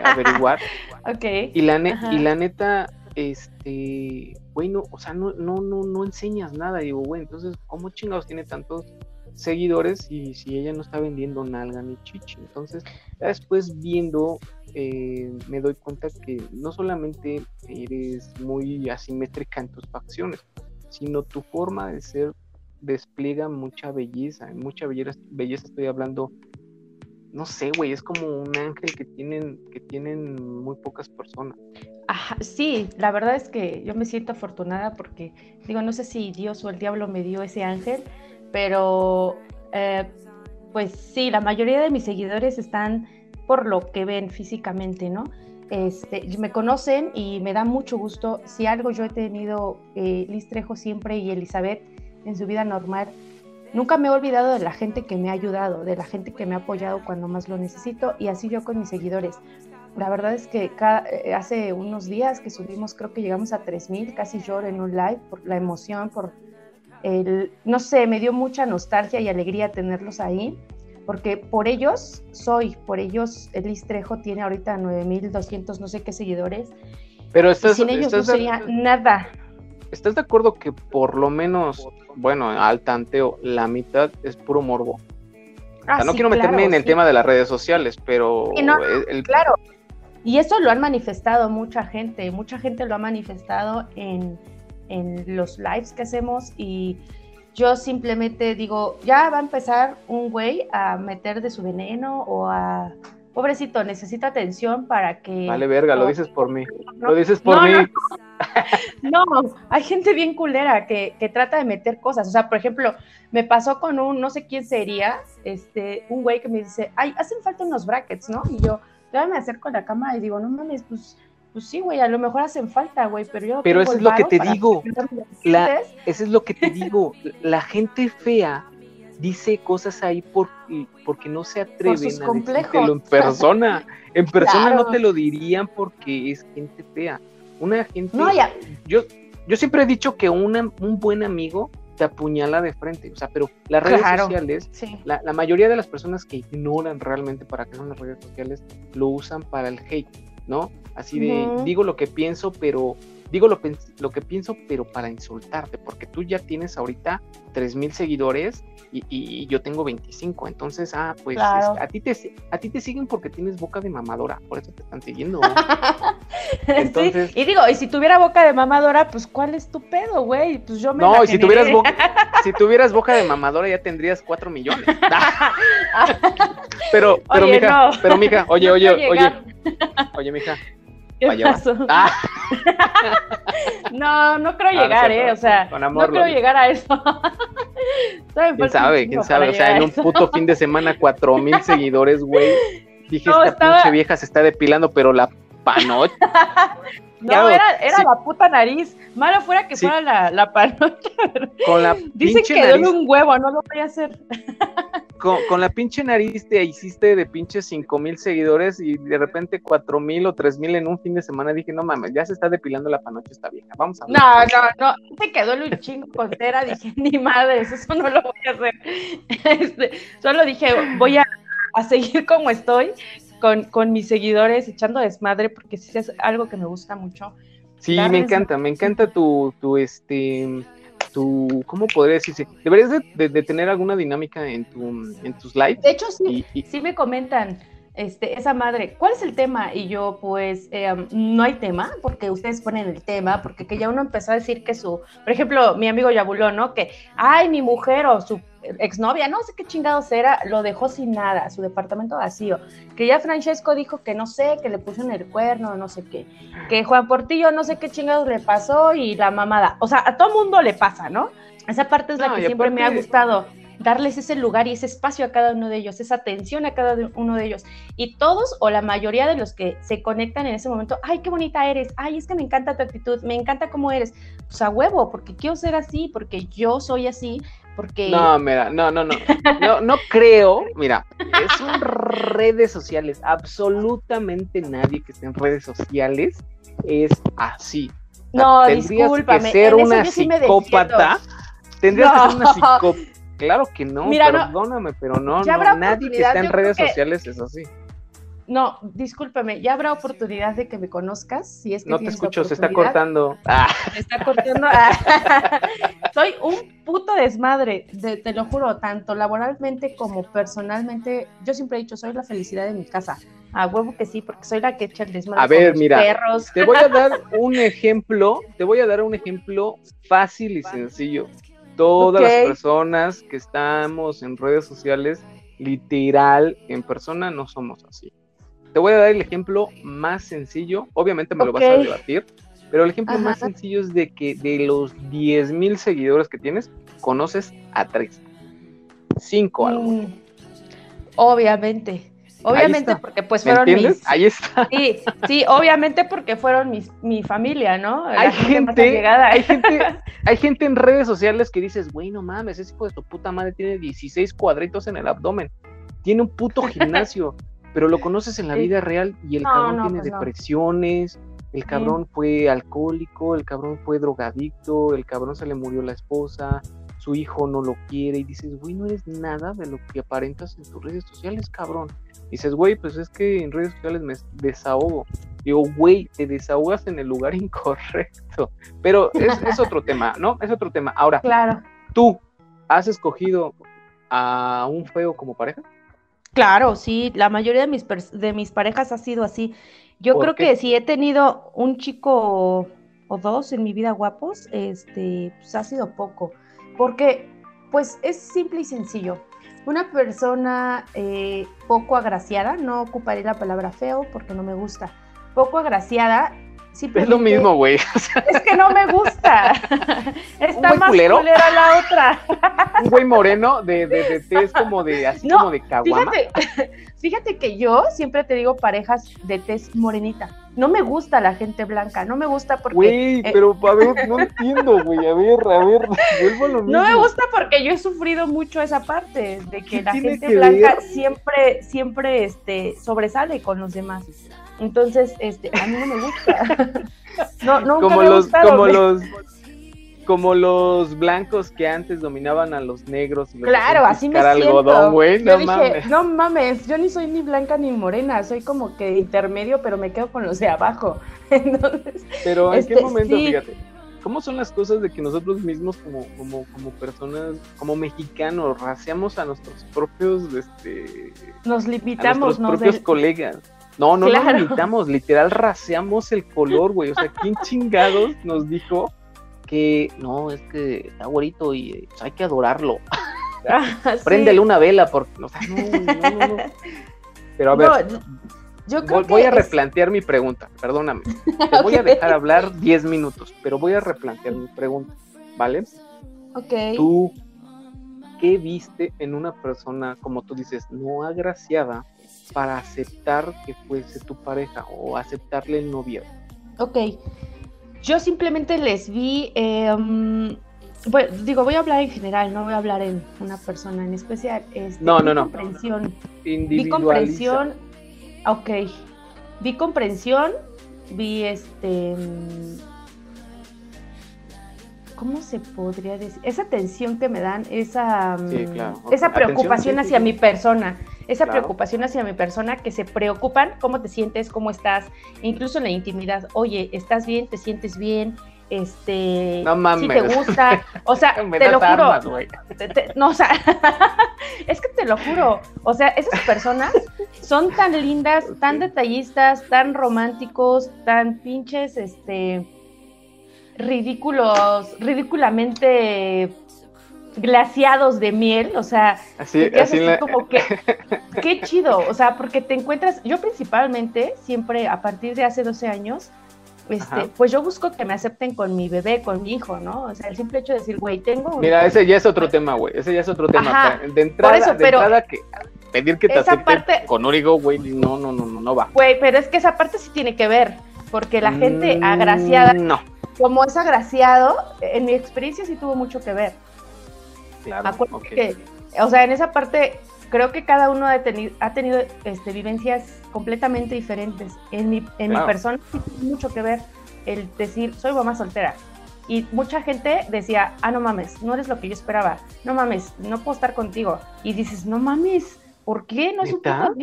[SPEAKER 3] averiguar.
[SPEAKER 2] Ok.
[SPEAKER 3] Y la, ne-
[SPEAKER 2] Ajá.
[SPEAKER 3] y la neta, este, güey, no, o sea, no, no, no, no enseñas nada. Digo, güey, entonces, ¿cómo chingados tiene tantos seguidores y si ella no está vendiendo nalga ni chichi? Entonces, ya después viendo, eh, me doy cuenta que no solamente eres muy asimétrica en tus facciones, sino tu forma de ser despliega mucha belleza. En mucha belleza, belleza estoy hablando no sé, güey, es como un ángel que tienen, que tienen muy pocas personas.
[SPEAKER 2] Ajá, sí, la verdad es que yo me siento afortunada porque, digo, no sé si Dios o el diablo me dio ese ángel, pero eh, pues sí, la mayoría de mis seguidores están por lo que ven físicamente, ¿no? Este, me conocen y me da mucho gusto. Si algo yo he tenido, eh, Liz Trejo siempre y Elizabeth en su vida normal, nunca me he olvidado de la gente que me ha ayudado, de la gente que me ha apoyado cuando más lo necesito y así yo con mis seguidores. La verdad es que eh, hace unos días que subimos, creo que llegamos a 3.000, casi lloro en un live por la emoción, por el, no sé, me dio mucha nostalgia y alegría tenerlos ahí, porque por ellos soy, por ellos Elis Trejo tiene ahorita 9.200 no sé qué seguidores,
[SPEAKER 3] pero
[SPEAKER 2] sin ellos no sería nada.
[SPEAKER 3] ¿Estás de acuerdo que por lo menos, bueno, al tanteo, la mitad es puro morbo? Ah, no quiero meterme en el tema de las redes sociales, pero...
[SPEAKER 2] Claro, y eso lo han manifestado mucha gente, mucha gente lo ha manifestado en, los lives que hacemos y yo simplemente digo, ya va a empezar un güey a meter de su veneno o a... Pobrecito, necesita atención para que...
[SPEAKER 3] Vale, verga, lo dices por mí. lo dices por mí.
[SPEAKER 2] No, hay gente bien culera que, que, trata de meter cosas. O sea, por ejemplo, me pasó con un, no sé quién sería, este, un güey que me dice, ay, hacen falta unos brackets, ¿no? Y yo, yo me acerco a la cama y digo, no mames, pues, pues sí, güey, a lo mejor hacen falta, güey, pero yo.
[SPEAKER 3] Pero eso es lo que te digo. La, eso es lo que te digo. La gente fea dice cosas ahí porque, porque no se atreven a decírtelo en persona. En persona no te lo dirían porque es gente fea. Una gente. No, ya. Yo, yo siempre he dicho que un buen amigo te apuñala de frente. O sea, pero las redes sociales, la, la, mayoría de las personas que ignoran realmente para qué son las redes sociales, lo usan para el hate, ¿no? Así de, digo lo que pienso, pero digo lo, lo, que pienso, pero para insultarte, porque tú ya tienes ahorita 3000 seguidores y, yo tengo 25, entonces, ah, pues a, ti te, a ti te siguen porque tienes boca de mamadora, por eso te están siguiendo.
[SPEAKER 2] Entonces, y digo, y si tuviera boca de mamadora, pues ¿cuál es tu pedo, güey? Pues yo me
[SPEAKER 3] No, y si tuvieras, boca, si tuvieras boca de mamadora ya tendrías 4 millones. pero, pero, mija, pero, mija, oye, oye, oye, oye, mija,
[SPEAKER 2] Ah. no, no creo llegar, ¿eh? O sea, no creo llegar a eso.
[SPEAKER 3] ¿Quién sabe? ¿Quién sabe? O sea, en un puto fin de semana, cuatro mil seguidores, güey. Dije, esta pinche vieja se está depilando, pero la panocha.
[SPEAKER 2] No, era, era la puta nariz. Malo fuera que fuera la, la.
[SPEAKER 3] Con la
[SPEAKER 2] Dicen que duele un huevo, no lo voy a hacer.
[SPEAKER 3] Con, la pinche nariz te hiciste de pinche cinco mil seguidores y de repente cuatro mil o tres mil en un fin de semana. Dije, no mames, ya se está depilando la panocha esta vieja. Vamos a ver.
[SPEAKER 2] No, no, no. Se quedó un chingo con cera. Dije, ni madre, eso no lo voy a hacer. Este, solo dije, voy a, a seguir como estoy con, mis seguidores echando desmadre, porque sí es algo que me gusta mucho.
[SPEAKER 3] Sí, me encanta, me encanta tu, tu, este, tu, ¿cómo podría decirse? Deberías de, tener alguna dinámica en, tu, en tus lives.
[SPEAKER 2] De hecho, sí, sí me comentan, este, esa madre, ¿cuál es el tema? Y yo, pues, eh, no hay tema, porque ustedes ponen el tema, porque que ya uno empezó a decir que su, por ejemplo, mi amigo Yabulón, ¿no? Que, ay, mi mujer o su exnovia, no sé qué chingados era, lo dejó sin nada, su departamento vacío. Que ya Francesco dijo que no sé, que le puso en el cuerno, no sé qué. Que Juan Portillo no sé qué chingados le pasó y la mamada. O sea, a todo mundo le pasa, ¿no? Esa parte es la que siempre me ha gustado darles ese lugar y ese espacio a cada uno de ellos, esa atención a cada uno de ellos. Y todos o la mayoría de los que se conectan en ese momento, ay, qué bonita eres, ay, es que me encanta tu actitud, me encanta cómo eres. Pues a huevo, porque quiero ser así, porque yo soy así, porque...
[SPEAKER 3] No, mira, no, no, no, no, no creo, mira, son redes sociales, absolutamente nadie que esté en redes sociales es así.
[SPEAKER 2] No, discúlpame.
[SPEAKER 3] Que ser una psicópata. Tendrías que ser una psicópata Claro que no, perdóname, pero no, no nadie que está en redes sociales es así.
[SPEAKER 2] No, discúlpame, ya habrá oportunidad de que me conozcas, si es que
[SPEAKER 3] No te escucho, se está cortando.
[SPEAKER 2] Ah. está cortando. Soy un puto desmadre, te lo juro, tanto laboralmente como personalmente. Yo siempre he dicho, soy la felicidad de mi casa. A huevo que sí, porque soy la que echa el desmadre.
[SPEAKER 3] A ver, mira, te voy a dar un ejemplo, te voy a dar un ejemplo fácil y sencillo todas las personas que estamos en redes sociales, literal, en persona, no somos así. Te voy a dar el ejemplo más sencillo, obviamente me lo vas a debatir, pero el ejemplo más sencillo es de que de los 10 mil seguidores que tienes, conoces a tres. Cinco algo. Mm,
[SPEAKER 2] obviamente. Obviamente porque pues fueron mis...
[SPEAKER 3] Ahí está.
[SPEAKER 2] Sí, sí, obviamente porque fueron mis, mi familia, ¿no?
[SPEAKER 3] hay gente, hay gente, hay gente en redes sociales que dices, güey, no mames, ese hijo de tu puta madre tiene 16 cuadritos en el abdomen, tiene un puto gimnasio, pero lo conoces en la vida real y el cabrón tiene pues depresiones, el cabrón fue alcohólico, el cabrón fue drogadicto, el cabrón se le murió la esposa, su hijo no lo quiere y dices, güey, no eres nada de lo que aparentas en tus redes sociales, cabrón. Dices, güey, pues es que en redes sociales me desahogo. Digo, güey, te desahogas en el lugar incorrecto. Pero es, otro tema, ¿no? Es otro tema. Ahora,
[SPEAKER 2] claro.
[SPEAKER 3] ¿tú has escogido a un feo como pareja?
[SPEAKER 2] Claro, sí, la mayoría de mis, de mis parejas ha sido así. Yo creo que si he tenido un chico o dos en mi vida guapos, este, pues ha sido poco, porque pues es simple y sencillo. Una persona eh, poco agraciada, no ocuparé la palabra feo porque no me gusta, poco agraciada
[SPEAKER 3] es lo mismo, güey.
[SPEAKER 2] Es que no me gusta. Está más culero? la otra.
[SPEAKER 3] Un güey moreno de, de, de como de, así como de caguama.
[SPEAKER 2] Fíjate, fíjate que yo siempre te digo parejas de tez morenita. No me gusta la gente blanca, no me gusta porque...
[SPEAKER 3] Güey, eh, pero a ver, no entiendo, güey, a ver, a ver, vuelvo a lo mismo.
[SPEAKER 2] No me gusta porque yo he sufrido mucho esa parte, de que la gente blanca siempre, siempre, este, sobresale con los demás. Entonces, este, a mí no me gusta. No, nunca
[SPEAKER 3] como
[SPEAKER 2] me
[SPEAKER 3] los, como los como los blancos que antes dominaban a los negros.
[SPEAKER 2] Y claro, así me algodón, güey. No mames. no mames, yo ni soy ni blanca ni morena, soy como que intermedio, pero me quedo con los de abajo. Entonces,
[SPEAKER 3] pero en qué este, momento, fíjate, ¿cómo son las cosas de que nosotros mismos como, como, como personas, como mexicanos, raciamos a nuestros propios, este,
[SPEAKER 2] nos limitamos,
[SPEAKER 3] a nuestros propios colegas? No, no nos limitamos, literal raseamos el color, güey. O sea, ¿quién chingados nos dijo que no, es que está güerito y pues, hay que adorarlo? Ah, Préndele una vela, porque, o sea, no, no, no. Pero a ver, yo voy, a replantear mi pregunta, perdóname. Te voy a dejar hablar 10 minutos, pero voy a replantear mi pregunta, ¿vale?
[SPEAKER 2] Ok.
[SPEAKER 3] Tú, ¿qué viste en una persona, como tú dices, no agraciada, para aceptar que fuese tu pareja o aceptarle el novio?
[SPEAKER 2] Ok, yo simplemente les vi, em, digo, voy a hablar en general, no voy a hablar en una persona en especial. Este,
[SPEAKER 3] no, no, no.
[SPEAKER 2] Comprensión. Vi comprensión, ok, vi comprensión, vi este ¿cómo se podría decir? Esa atención que me dan, esa, mm, esa preocupación hacia mi persona, esa preocupación hacia mi persona, que se preocupan cómo te sientes, cómo estás, incluso en la intimidad, oye, ¿estás bien? ¿Te sientes bien? Este, si te gusta, o sea, te lo juro, no, o sea, es que te lo juro, o sea, esas personas son tan lindas, tan detallistas, tan románticos, tan pinches, este, ridículos, ridículamente glaciados de miel, o sea,
[SPEAKER 3] así, así,
[SPEAKER 2] como que, qué chido, o sea, porque te encuentras, yo principalmente, siempre a partir de hace 12 años, este, pues yo busco que me acepten con mi bebé, con mi hijo, ¿no? O sea, el simple hecho de decir, güey, tengo
[SPEAKER 3] Mira, ese ya es otro tema, güey, ese ya es otro tema. de entrada, eso, de entrada que pedir que te acepten con un hijo, güey, no, no, no, no, no va.
[SPEAKER 2] Güey, pero es que esa parte sí tiene que ver, porque la gente mm, agraciada...
[SPEAKER 3] No
[SPEAKER 2] como es agraciado, en mi experiencia sí tuvo mucho que ver.
[SPEAKER 3] Claro.
[SPEAKER 2] que, o sea, en esa parte creo que cada uno ha tenido, ha tenido este, vivencias completamente diferentes. En mi, en mi persona tuvo mucho que ver el decir, soy mamá soltera. Y mucha gente decía, ah, no mames, no eres lo que yo esperaba. No mames, no puedo estar contigo. Y dices, no mames, ¿por qué? No es un poco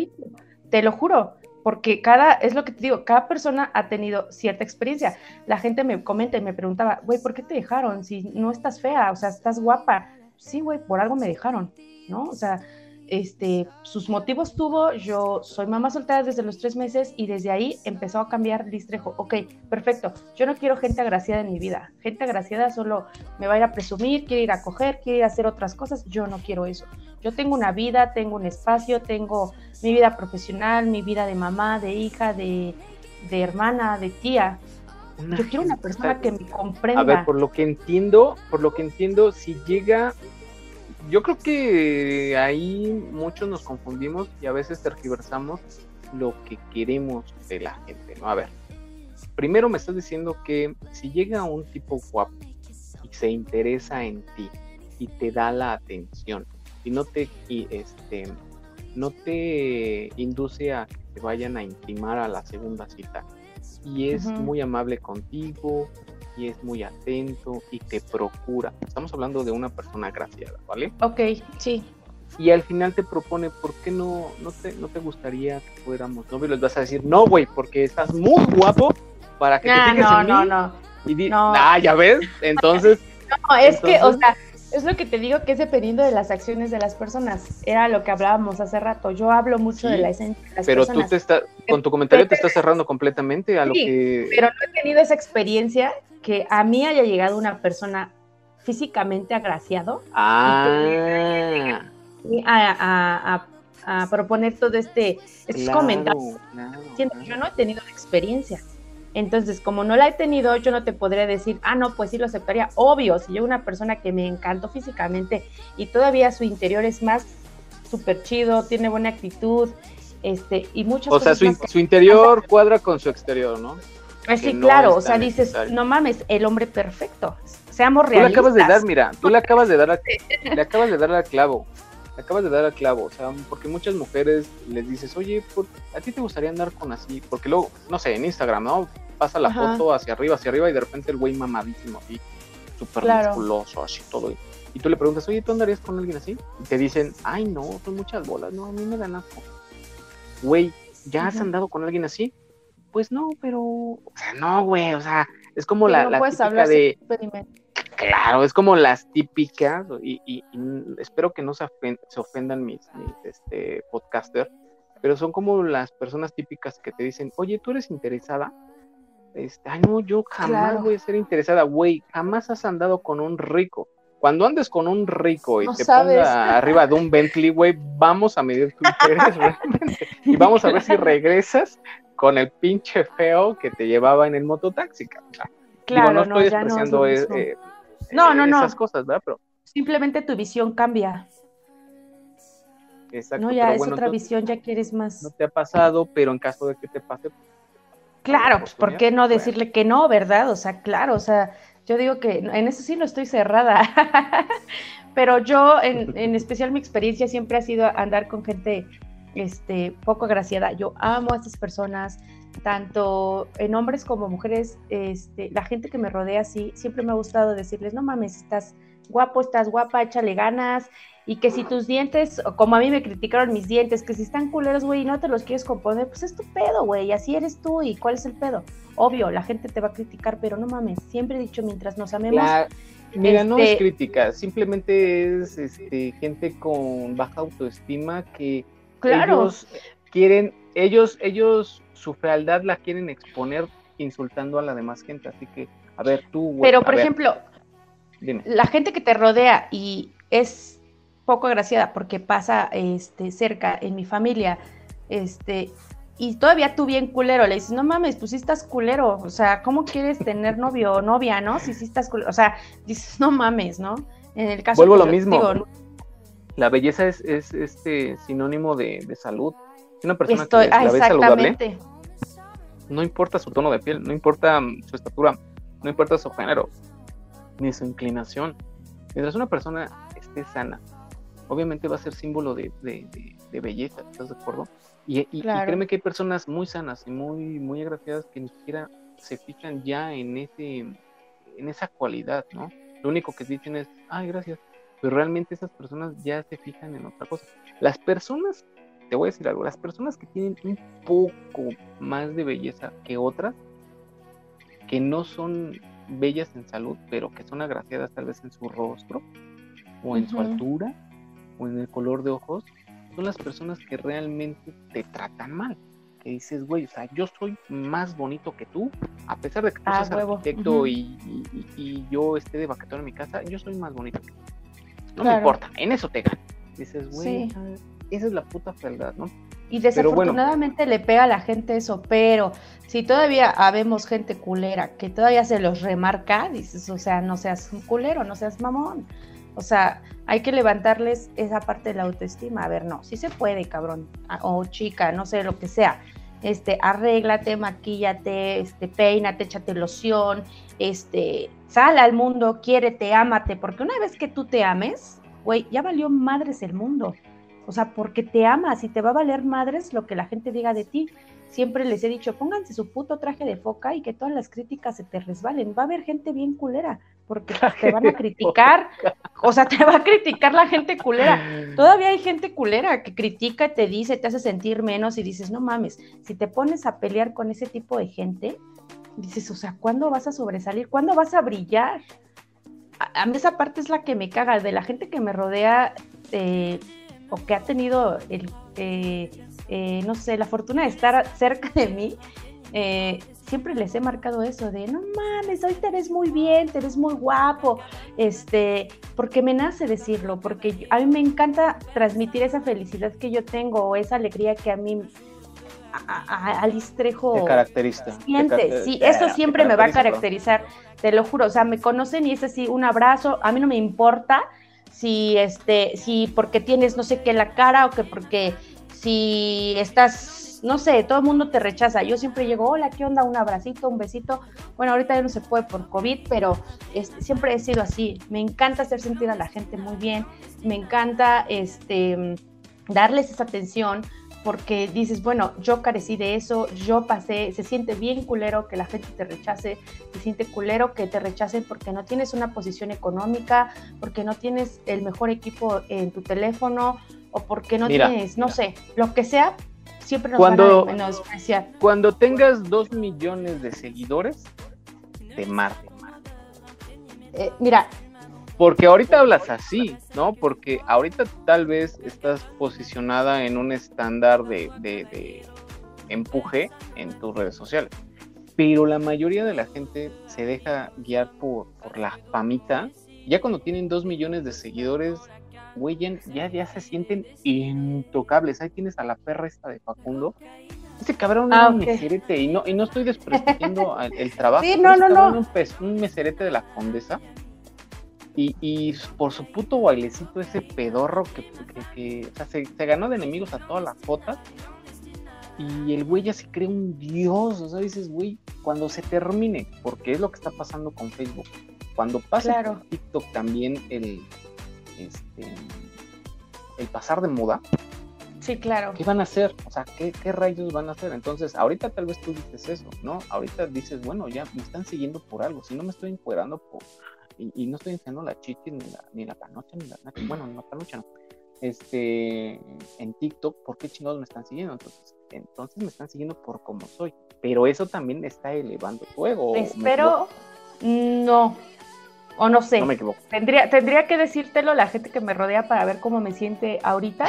[SPEAKER 2] Te lo juro porque cada, es lo que te digo, cada persona ha tenido cierta experiencia. La gente me comenta y me preguntaba, güey, ¿por qué te dejaron? Si no estás fea, o sea, estás guapa. Sí, güey, por algo me dejaron, ¿no? O sea, este, sus motivos tuvo, yo soy mamá soltera desde los tres meses y desde ahí empezó a cambiar Listrejo. Ok, perfecto, yo no quiero gente agraciada en mi vida. Gente agraciada solo me va a ir a presumir, quiere ir a coger, quiere ir a hacer otras cosas. Yo no quiero eso. Yo tengo una vida, tengo un espacio, tengo mi vida profesional, mi vida de mamá, de hija, de, hermana, de tía. Yo quiero una persona que me comprenda.
[SPEAKER 3] A ver, por lo que entiendo, por lo que entiendo, si llega yo creo que ahí muchos nos confundimos y a veces tergiversamos lo que queremos de la gente, ¿no? A ver, primero me estás diciendo que si llega un tipo guapo y se interesa en ti y te da la atención y no te y este no te induce a que te vayan a intimar a la segunda cita y es muy amable contigo y es muy atento y te procura. Estamos hablando de una persona graciada, ¿vale?
[SPEAKER 2] Ok, sí.
[SPEAKER 3] Y al final te propone, ¿por qué no, no, te, no te gustaría que fuéramos novios? Les vas a decir, no, güey, porque estás muy guapo para que te
[SPEAKER 2] Ah,
[SPEAKER 3] fijes
[SPEAKER 2] no,
[SPEAKER 3] en
[SPEAKER 2] no,
[SPEAKER 3] mí.
[SPEAKER 2] no.
[SPEAKER 3] Y di,
[SPEAKER 2] No.
[SPEAKER 3] ah, ya ves, entonces,
[SPEAKER 2] No, es que, o sea, es lo que te digo que es dependiendo de las acciones de las personas. Era lo que hablábamos hace rato. Yo hablo mucho
[SPEAKER 3] Sí,
[SPEAKER 2] de la esencia de las
[SPEAKER 3] pero tú
[SPEAKER 2] personas.
[SPEAKER 3] te estás, con tu comentario te estás cerrando completamente a lo que...
[SPEAKER 2] Pero no he tenido esa experiencia que a mí haya llegado una persona físicamente agraciado
[SPEAKER 3] Ah,
[SPEAKER 2] y a, a- a- a proponer todo este estos
[SPEAKER 3] claro,
[SPEAKER 2] comentarios.
[SPEAKER 3] claro,
[SPEAKER 2] Siento,
[SPEAKER 3] claro.
[SPEAKER 2] Yo no he tenido la experiencia. Entonces, como no la he tenido, yo no te podré decir, ah, no, pues sí lo aceptaría. Obvio, si yo una persona que me encantó físicamente y todavía su interior es más súper chido, tiene buena actitud, este, y muchas
[SPEAKER 3] O sea, su,
[SPEAKER 2] que-
[SPEAKER 3] su interior cuadra con su exterior, ¿no?
[SPEAKER 2] Ah, sí,
[SPEAKER 3] no
[SPEAKER 2] claro, o sea, dices,
[SPEAKER 3] necesario.
[SPEAKER 2] no mames, el hombre perfecto. Seamos
[SPEAKER 3] Tú le
[SPEAKER 2] realistas.
[SPEAKER 3] acabas de dar, mira, tú le acabas de dar, a- le acabas de dar al clavo, le acabas de dar al clavo, o sea, porque muchas mujeres les dices, oye, ¿por- ¿a ti te gustaría andar con así? Porque luego, no sé, en Instagram, ¿no? Pasa la
[SPEAKER 2] Ajá.
[SPEAKER 3] foto hacia arriba, hacia arriba y de repente el güey mamadísimo así, súper
[SPEAKER 2] Claro.
[SPEAKER 3] musculoso, así todo. Y tú le preguntas, oye, ¿tú andarías con alguien así? Y te dicen, ay, no, son muchas bolas, no, a mí me dan asco. Güey, ¿ya has andado con alguien así? Pues no, pero, o sea, no, güey, o sea, es como
[SPEAKER 2] Sí,
[SPEAKER 3] la,
[SPEAKER 2] no
[SPEAKER 3] la
[SPEAKER 2] puedes
[SPEAKER 3] típica
[SPEAKER 2] hablar
[SPEAKER 3] de. Claro, es como las típicas, y, y- y espero que no se, se ofendan mis, mis este, podcasters, pero son como las personas típicas que te dicen, oye, ¿tú eres interesada? Este, Ay, no, yo jamás
[SPEAKER 2] Claro.
[SPEAKER 3] voy a ser interesada, güey, jamás has andado con un rico. Cuando andes con un rico y
[SPEAKER 2] No
[SPEAKER 3] te
[SPEAKER 2] sabes.
[SPEAKER 3] ponga arriba de un Bentley, güey, vamos a medir tu interés realmente. Y vamos a ver si regresas con el pinche feo que te llevaba en el mototaxi.
[SPEAKER 2] Claro,
[SPEAKER 3] Digo, no estoy
[SPEAKER 2] no es lo
[SPEAKER 3] despreciando eh, eh,
[SPEAKER 2] No,
[SPEAKER 3] eh,
[SPEAKER 2] no, no.
[SPEAKER 3] esas cosas, ¿verdad? Pero,
[SPEAKER 2] Simplemente tu visión cambia.
[SPEAKER 3] exacto,
[SPEAKER 2] No, ya
[SPEAKER 3] pero
[SPEAKER 2] es
[SPEAKER 3] bueno,
[SPEAKER 2] otra visión, ya quieres más.
[SPEAKER 3] No te ha pasado, pero en caso de que te pase,
[SPEAKER 2] Claro, pues ¿por qué no
[SPEAKER 3] Bueno.
[SPEAKER 2] decirle que no, verdad? O sea, claro, o sea, yo digo que en eso sí no estoy cerrada. Pero yo, en, en especial mi experiencia siempre ha sido andar con gente este, poco agraciada. Yo amo a estas personas, tanto en hombres como mujeres. Este, la gente que me rodea así, siempre me ha gustado decirles, no mames, estás guapo, estás guapa, échale ganas. Y que si tus dientes, como a mí me criticaron mis dientes, que si están culeros, güey, y no te los quieres componer, pues es tu pedo, güey, así eres tú, ¿y cuál es el pedo? Obvio, la gente te va a criticar, pero no mames, siempre he dicho, mientras nos amemos,
[SPEAKER 3] La- mira, no es
[SPEAKER 2] Este-
[SPEAKER 3] crítica, simplemente es este, gente con baja autoestima que
[SPEAKER 2] claro,
[SPEAKER 3] ellos quieren, ellos, ellos, su fealdad la quieren exponer insultando a la demás gente, así que, a ver, tú,
[SPEAKER 2] pero por
[SPEAKER 3] ver,
[SPEAKER 2] ejemplo,
[SPEAKER 3] dime.
[SPEAKER 2] la gente que te rodea y es poco agraciada porque pasa este, cerca en mi familia, este, y todavía tú bien culero, le dices, no mames, pues sí estás culero, o sea, ¿cómo quieres tener novio o novia, no? Si sí estás culero, o sea, dices, no mames, ¿no? En el caso
[SPEAKER 3] Vuelvo a lo
[SPEAKER 2] pues,
[SPEAKER 3] mismo.
[SPEAKER 2] digo,
[SPEAKER 3] La belleza es, es este sinónimo de, de salud. Una persona
[SPEAKER 2] estoy,
[SPEAKER 3] que
[SPEAKER 2] ah,
[SPEAKER 3] la ves saludable, no importa su tono de piel, no importa su estatura, no importa su género, ni su inclinación. Mientras una persona esté sana, obviamente va a ser símbolo de, de- de- de belleza, ¿estás de acuerdo? Y, y- créeme que hay personas muy sanas y muy, muy agraciadas que ni siquiera se fijan ya en, ese, en esa cualidad, ¿no? Lo único que dicen es, ay, gracias. Pero realmente esas personas ya se fijan en otra cosa. Las personas, te voy a decir algo, las personas que tienen un poco más de belleza que otras, que no son bellas en salud, pero que son agraciadas tal vez en su rostro, o en su altura, o en el color de ojos, son las personas que realmente te tratan mal. Que dices, güey, o sea, yo soy más bonito que tú, a pesar de que tú
[SPEAKER 2] Ah,
[SPEAKER 3] seas
[SPEAKER 2] huevo,
[SPEAKER 3] arquitecto y, y- y- y yo esté de vacación en mi casa, yo soy más bonito que tú. No
[SPEAKER 2] Claro.
[SPEAKER 3] me importa, en eso te gano. Dices, güey,
[SPEAKER 2] Sí.
[SPEAKER 3] esa es la puta fealdad, ¿no?
[SPEAKER 2] Y
[SPEAKER 3] bueno.
[SPEAKER 2] desafortunadamente le pega a la gente eso, pero si todavía habemos gente culera que todavía se los remarca, dices, o sea, no seas un culero, no seas mamón. O sea, hay que levantarles esa parte de la autoestima. A ver, no, sí se puede, cabrón, o chica, no sé, lo que sea. Este, arréglate, maquíllate, este, peínate, échate loción, este, sal al mundo, quiérete, ámate, porque una vez que tú te ames, güey, ya valió madres el mundo. O sea, porque te amas y te va a valer madres lo que la gente diga de ti. Siempre les he dicho, pónganse su puto traje de foca y que todas las críticas se te resbalen. Va a haber gente bien culera, porque te van a criticar, o sea, te va a criticar la gente culera. Todavía hay gente culera que critica, te dice, te hace sentir menos y dices, no mames, si te pones a pelear con ese tipo de gente, dices, o sea, ¿cuándo vas a sobresalir? ¿Cuándo vas a brillar? A, mí esa parte es la que me caga, de la gente que me rodea eh, o que ha tenido el, eh, eh, no sé, la fortuna de estar cerca de mí, siempre les he marcado eso de, no mames, hoy te ves muy bien, te ves muy guapo, este, porque me nace decirlo, porque a mí me encanta transmitir esa felicidad que yo tengo o esa alegría que a mí a, Trejo
[SPEAKER 3] caracteriza.
[SPEAKER 2] Siente, sí, eso siempre me va a caracterizar, te lo juro, o sea, me conocen y es así, un abrazo, a mí no me importa si este, si porque tienes no sé qué la cara o que porque si estás, no sé, todo el mundo te rechaza. Yo siempre llego, hola, ¿qué onda? Un abracito, un besito. Bueno, ahorita ya no se puede por COVID, pero este, siempre he sido así. Me encanta hacer sentir a la gente muy bien, me encanta este, darles esa atención, porque dices, bueno, yo carecí de eso, yo pasé, se siente bien culero que la gente te rechace, se siente culero que te rechacen porque no tienes una posición económica, porque no tienes el mejor equipo en tu teléfono o porque no tienes, no sé, lo que sea, siempre nos
[SPEAKER 3] cuando,
[SPEAKER 2] van a menospreciar.
[SPEAKER 3] Cuando tengas dos millones de seguidores, te marque.
[SPEAKER 2] Eh, mira,
[SPEAKER 3] porque ahorita hablas así, ¿no? Porque ahorita tal vez estás posicionada en un estándar de, empuje en tus redes sociales. Pero la mayoría de la gente se deja guiar por, la famita. Ya cuando tienen dos millones de seguidores, güey, ya, ya, se sienten intocables. Ahí tienes a la perra esta de Facundo. Ese cabrón ah, un meserete, y no, y no estoy desprestigiendo el, trabajo.
[SPEAKER 2] Sí, no, no, no.
[SPEAKER 3] un meserete de la condesa y, por su puto bailecito, ese pedorro que, se, ganó de enemigos a todas las fotos. Y el güey ya se cree un dios. O sea, dices, güey, cuando se termine, porque es lo que está pasando con Facebook. Cuando pase
[SPEAKER 2] claro.
[SPEAKER 3] TikTok también el, este, el pasar de moda.
[SPEAKER 2] Sí, claro.
[SPEAKER 3] ¿Qué van a hacer? O sea, ¿qué, ¿qué, rayos van a hacer? Entonces, ahorita tal vez tú dices eso, ¿no? Ahorita dices, bueno, ya me están siguiendo por algo. Si no me estoy encuadrando por, y, no estoy enseñando la chichi, ni la, ni la panocha, ni la bueno, no panocha no, este, en TikTok, ¿por qué chingados me están siguiendo? Entonces, entonces me están siguiendo por como soy, pero eso también está elevando tu ego.
[SPEAKER 2] Espero, no, o no sé.
[SPEAKER 3] No me equivoco.
[SPEAKER 2] Tendría, tendría que decírtelo la gente que me rodea para ver cómo me siente ahorita,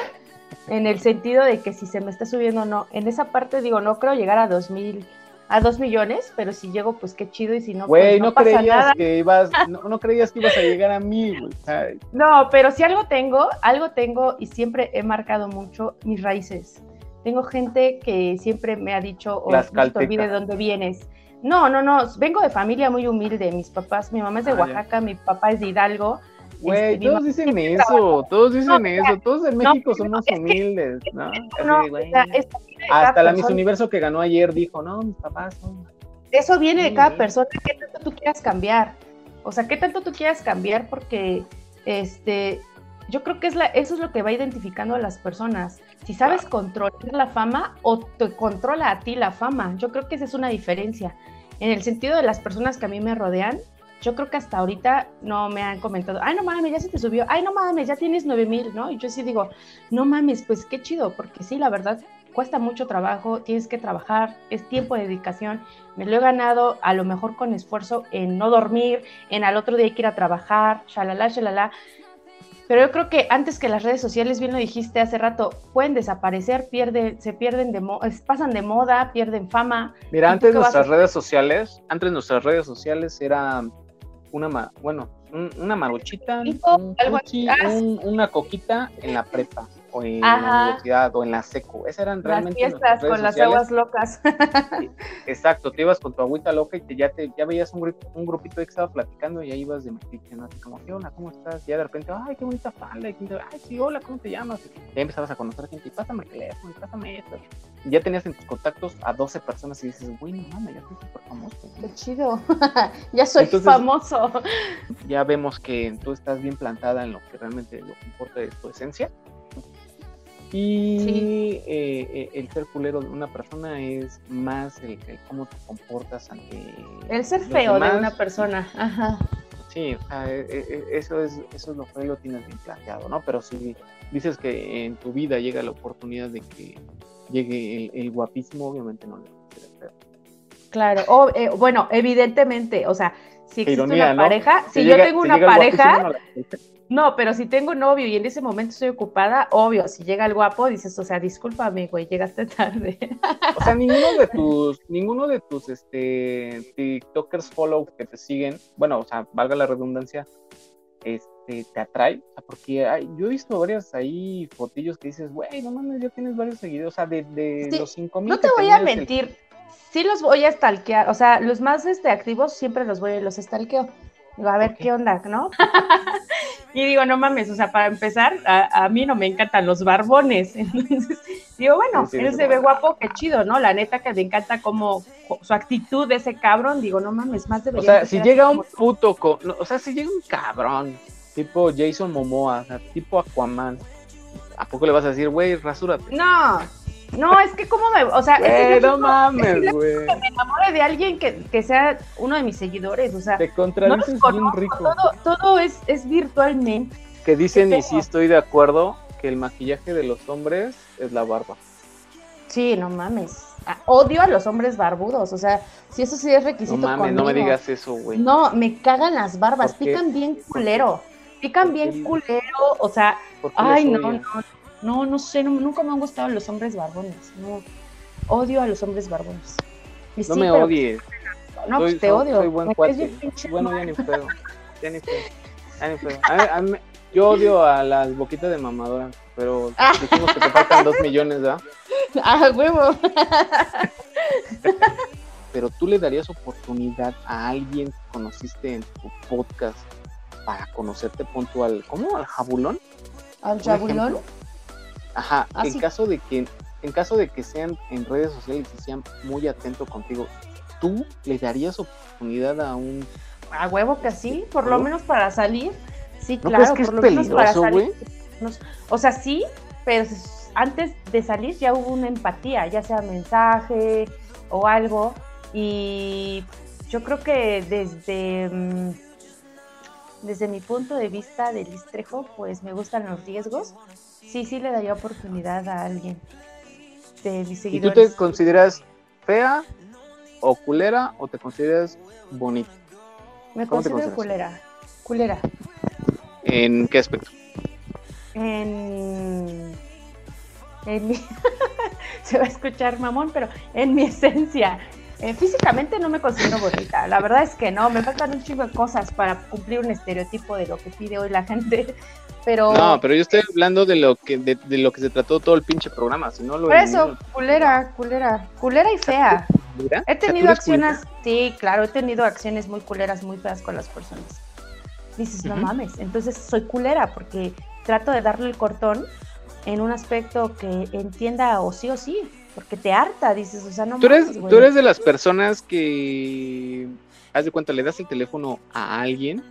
[SPEAKER 2] en el sentido de que si se me está subiendo o no. En esa parte digo, no creo llegar a 2000 a dos millones, pero si llego, pues qué chido, y si no,
[SPEAKER 3] pues
[SPEAKER 2] no,
[SPEAKER 3] no creías que ibas, no, creías que ibas a llegar a mí, güey.
[SPEAKER 2] No, pero si algo tengo, algo tengo y siempre he marcado mucho mis raíces. Tengo gente que siempre me ha dicho, oh, no te olvides de dónde vienes. No, no, no, vengo de familia muy humilde. Mis papás, mi mamá es de ah, Oaxaca, mi papá es de Hidalgo.
[SPEAKER 3] Güey, este, todos dicen eso, todos dicen eso, todos en México somos humildes, ¿no? no Hasta la Miss Universo que ganó ayer dijo, no, mis papás son...
[SPEAKER 2] Eso viene de cada persona, ¿qué tanto tú quieras cambiar? O sea, ¿qué tanto tú quieras cambiar? Porque, este, yo creo que es la, eso es lo que va identificando a las personas. Si sabes controlar la fama o te controla a ti la fama, yo creo que esa es una diferencia. En el sentido de las personas que a mí me rodean, yo creo que hasta ahorita no me han comentado, ay, no mames, ya se te subió, ay, no mames, ya tienes 9000, ¿no? Y yo sí digo, no mames, pues qué chido, porque sí, la verdad, cuesta mucho trabajo, tienes que trabajar, es tiempo de dedicación, me lo he ganado a lo mejor con esfuerzo en no dormir, en al otro día hay que ir a trabajar, shalala, shalala. Pero yo creo que antes que las redes sociales, bien lo dijiste hace rato, pueden desaparecer, pierden, se pierden de pasan de moda, pierden fama.
[SPEAKER 3] Mira, antes nuestras redes sociales, antes nuestras redes sociales era una, bueno, una maruchita, un una coquita en la prepa. O en la universidad o en la seco. Esas eran realmente
[SPEAKER 2] las fiestas con las aguas locas.
[SPEAKER 3] Exacto, te ibas con tu agüita loca y te, ya, te, ya veías un, un grupito que estaba platicando y ahí ibas de metiche, ¿no? Así como, ¿qué onda? ¿Cómo estás? Y ya de repente, ay, qué bonita falda. ay, sí, hola, ¿cómo te llamas? Y ya empezabas a conocer gente y pásame el teléfono, pásame esto. Y ya tenías en tus contactos a 12 personas y dices, güey, no mames, ya soy súper famoso.
[SPEAKER 2] Qué chido, ya soy famoso.
[SPEAKER 3] Ya vemos que tú estás bien plantada en lo que realmente lo que importa es tu esencia y eh, eh, el ser culero de una persona es más el, cómo te comportas ante.
[SPEAKER 2] El ser feo de una persona, ajá.
[SPEAKER 3] Sí, e, e, eso es, eso es lo que lo tienes bien planteado, ¿no? Pero si dices que en tu vida llega la oportunidad de que llegue el, guapismo, obviamente no le feo.
[SPEAKER 2] Claro, o, eh, bueno, evidentemente, o sea, si existe una pareja, si, yo tengo una pareja, no, pero si tengo novio y en ese momento estoy ocupada, obvio, si llega el guapo, dices, o sea, discúlpame, güey, llegaste tarde.
[SPEAKER 3] O sea, ninguno de tus, ninguno de tus este TikTokers follow que te siguen, bueno, o sea, valga la redundancia, este, te atrae, porque hay, yo he visto varias ahí fotillos que dices, güey, no mames, ya tienes varios seguidores, o sea, de, de los cinco mil.
[SPEAKER 2] No te voy a mentir, sí los voy a stalkear, o sea, los más este, activos siempre los voy, los stalkeo Digo, a ver qué onda, ¿no? y digo, no mames, o sea, para empezar, a, mí no me encantan los barbones. Entonces, digo, bueno, él se ve guapo, qué chido, ¿no? La neta que me encanta como su actitud de ese cabrón, digo, no mames, más debería
[SPEAKER 3] O sea, si llega un puto, o sea, si llega un cabrón, tipo Jason Momoa, tipo Aquaman, ¿a poco le vas a decir, güey, rasúrate?
[SPEAKER 2] No, no, es que como me, o sea,
[SPEAKER 3] es no mames, güey.
[SPEAKER 2] Que me enamore de alguien que, que, sea uno de mis seguidores, o sea,
[SPEAKER 3] te contradices no bien rico.
[SPEAKER 2] Todo, todo es, es virtualmente.
[SPEAKER 3] Que dicen, y sí estoy de acuerdo, que el maquillaje de los hombres es la barba.
[SPEAKER 2] Sí, no mames. Ah, odio a los hombres barbudos, o sea, si eso sí es requisito.
[SPEAKER 3] No mames, no me digas eso, güey.
[SPEAKER 2] No, me cagan las barbas, pican bien culero. Pican bien culero, o sea, ay, no, no, no, no sé, nunca me han gustado los hombres barbones. No, odio a los hombres barbones.
[SPEAKER 3] no me odies.
[SPEAKER 2] No, pues te odio.
[SPEAKER 3] Soy buen cuate. Bueno, ya ni pedo. Ya ni pedo. Ya ni pedo. A, yo odio a las boquitas de mamadora, pero ah. dijimos que te faltan dos millones, ¿verdad?
[SPEAKER 2] Ah, huevo.
[SPEAKER 3] pero tú le darías oportunidad a alguien que conociste en tu podcast para conocerte puntual, ¿cómo? ¿Al jabulón?
[SPEAKER 2] ¿Al jabulón?
[SPEAKER 3] Ajá, ah, en caso de que en caso de que sean en redes sociales y sean muy atentos contigo, ¿tú le darías oportunidad a un
[SPEAKER 2] a huevo que sí, por lo menos para salir? Sí, claro,
[SPEAKER 3] por lo menos para salir.
[SPEAKER 2] O sea, sí, pero antes de salir ya hubo una empatía, ya sea mensaje o algo y yo creo que desde mm, desde mi punto de vista del Istrejo, pues me gustan los riesgos sí, sí le daría oportunidad a alguien de mis seguidores.
[SPEAKER 3] ¿Y tú te consideras fea o culera o te consideras bonita?
[SPEAKER 2] Me considero culera. Culera.
[SPEAKER 3] ¿En qué aspecto?
[SPEAKER 2] En. en mi... Se va a escuchar mamón, pero en mi esencia. Eh, físicamente no me considero bonita, la verdad es que no, me faltan un chingo de cosas para cumplir un estereotipo de lo que pide hoy la gente, pero...
[SPEAKER 3] No, pero yo estoy hablando de lo que de, lo que se trató todo el pinche programa, si no lo...
[SPEAKER 2] Por eso, culera, culera, culera y fea. He tenido acciones, sí, claro, he tenido acciones muy culeras, muy feas con las personas. Dices, no mames, entonces soy culera porque trato de darle el cortón en un aspecto que entienda o sí o sí, porque te harta, dices, o sea, no
[SPEAKER 3] ¿Tú eres, Tú eres de las personas que, haz de cuenta, le das el teléfono a alguien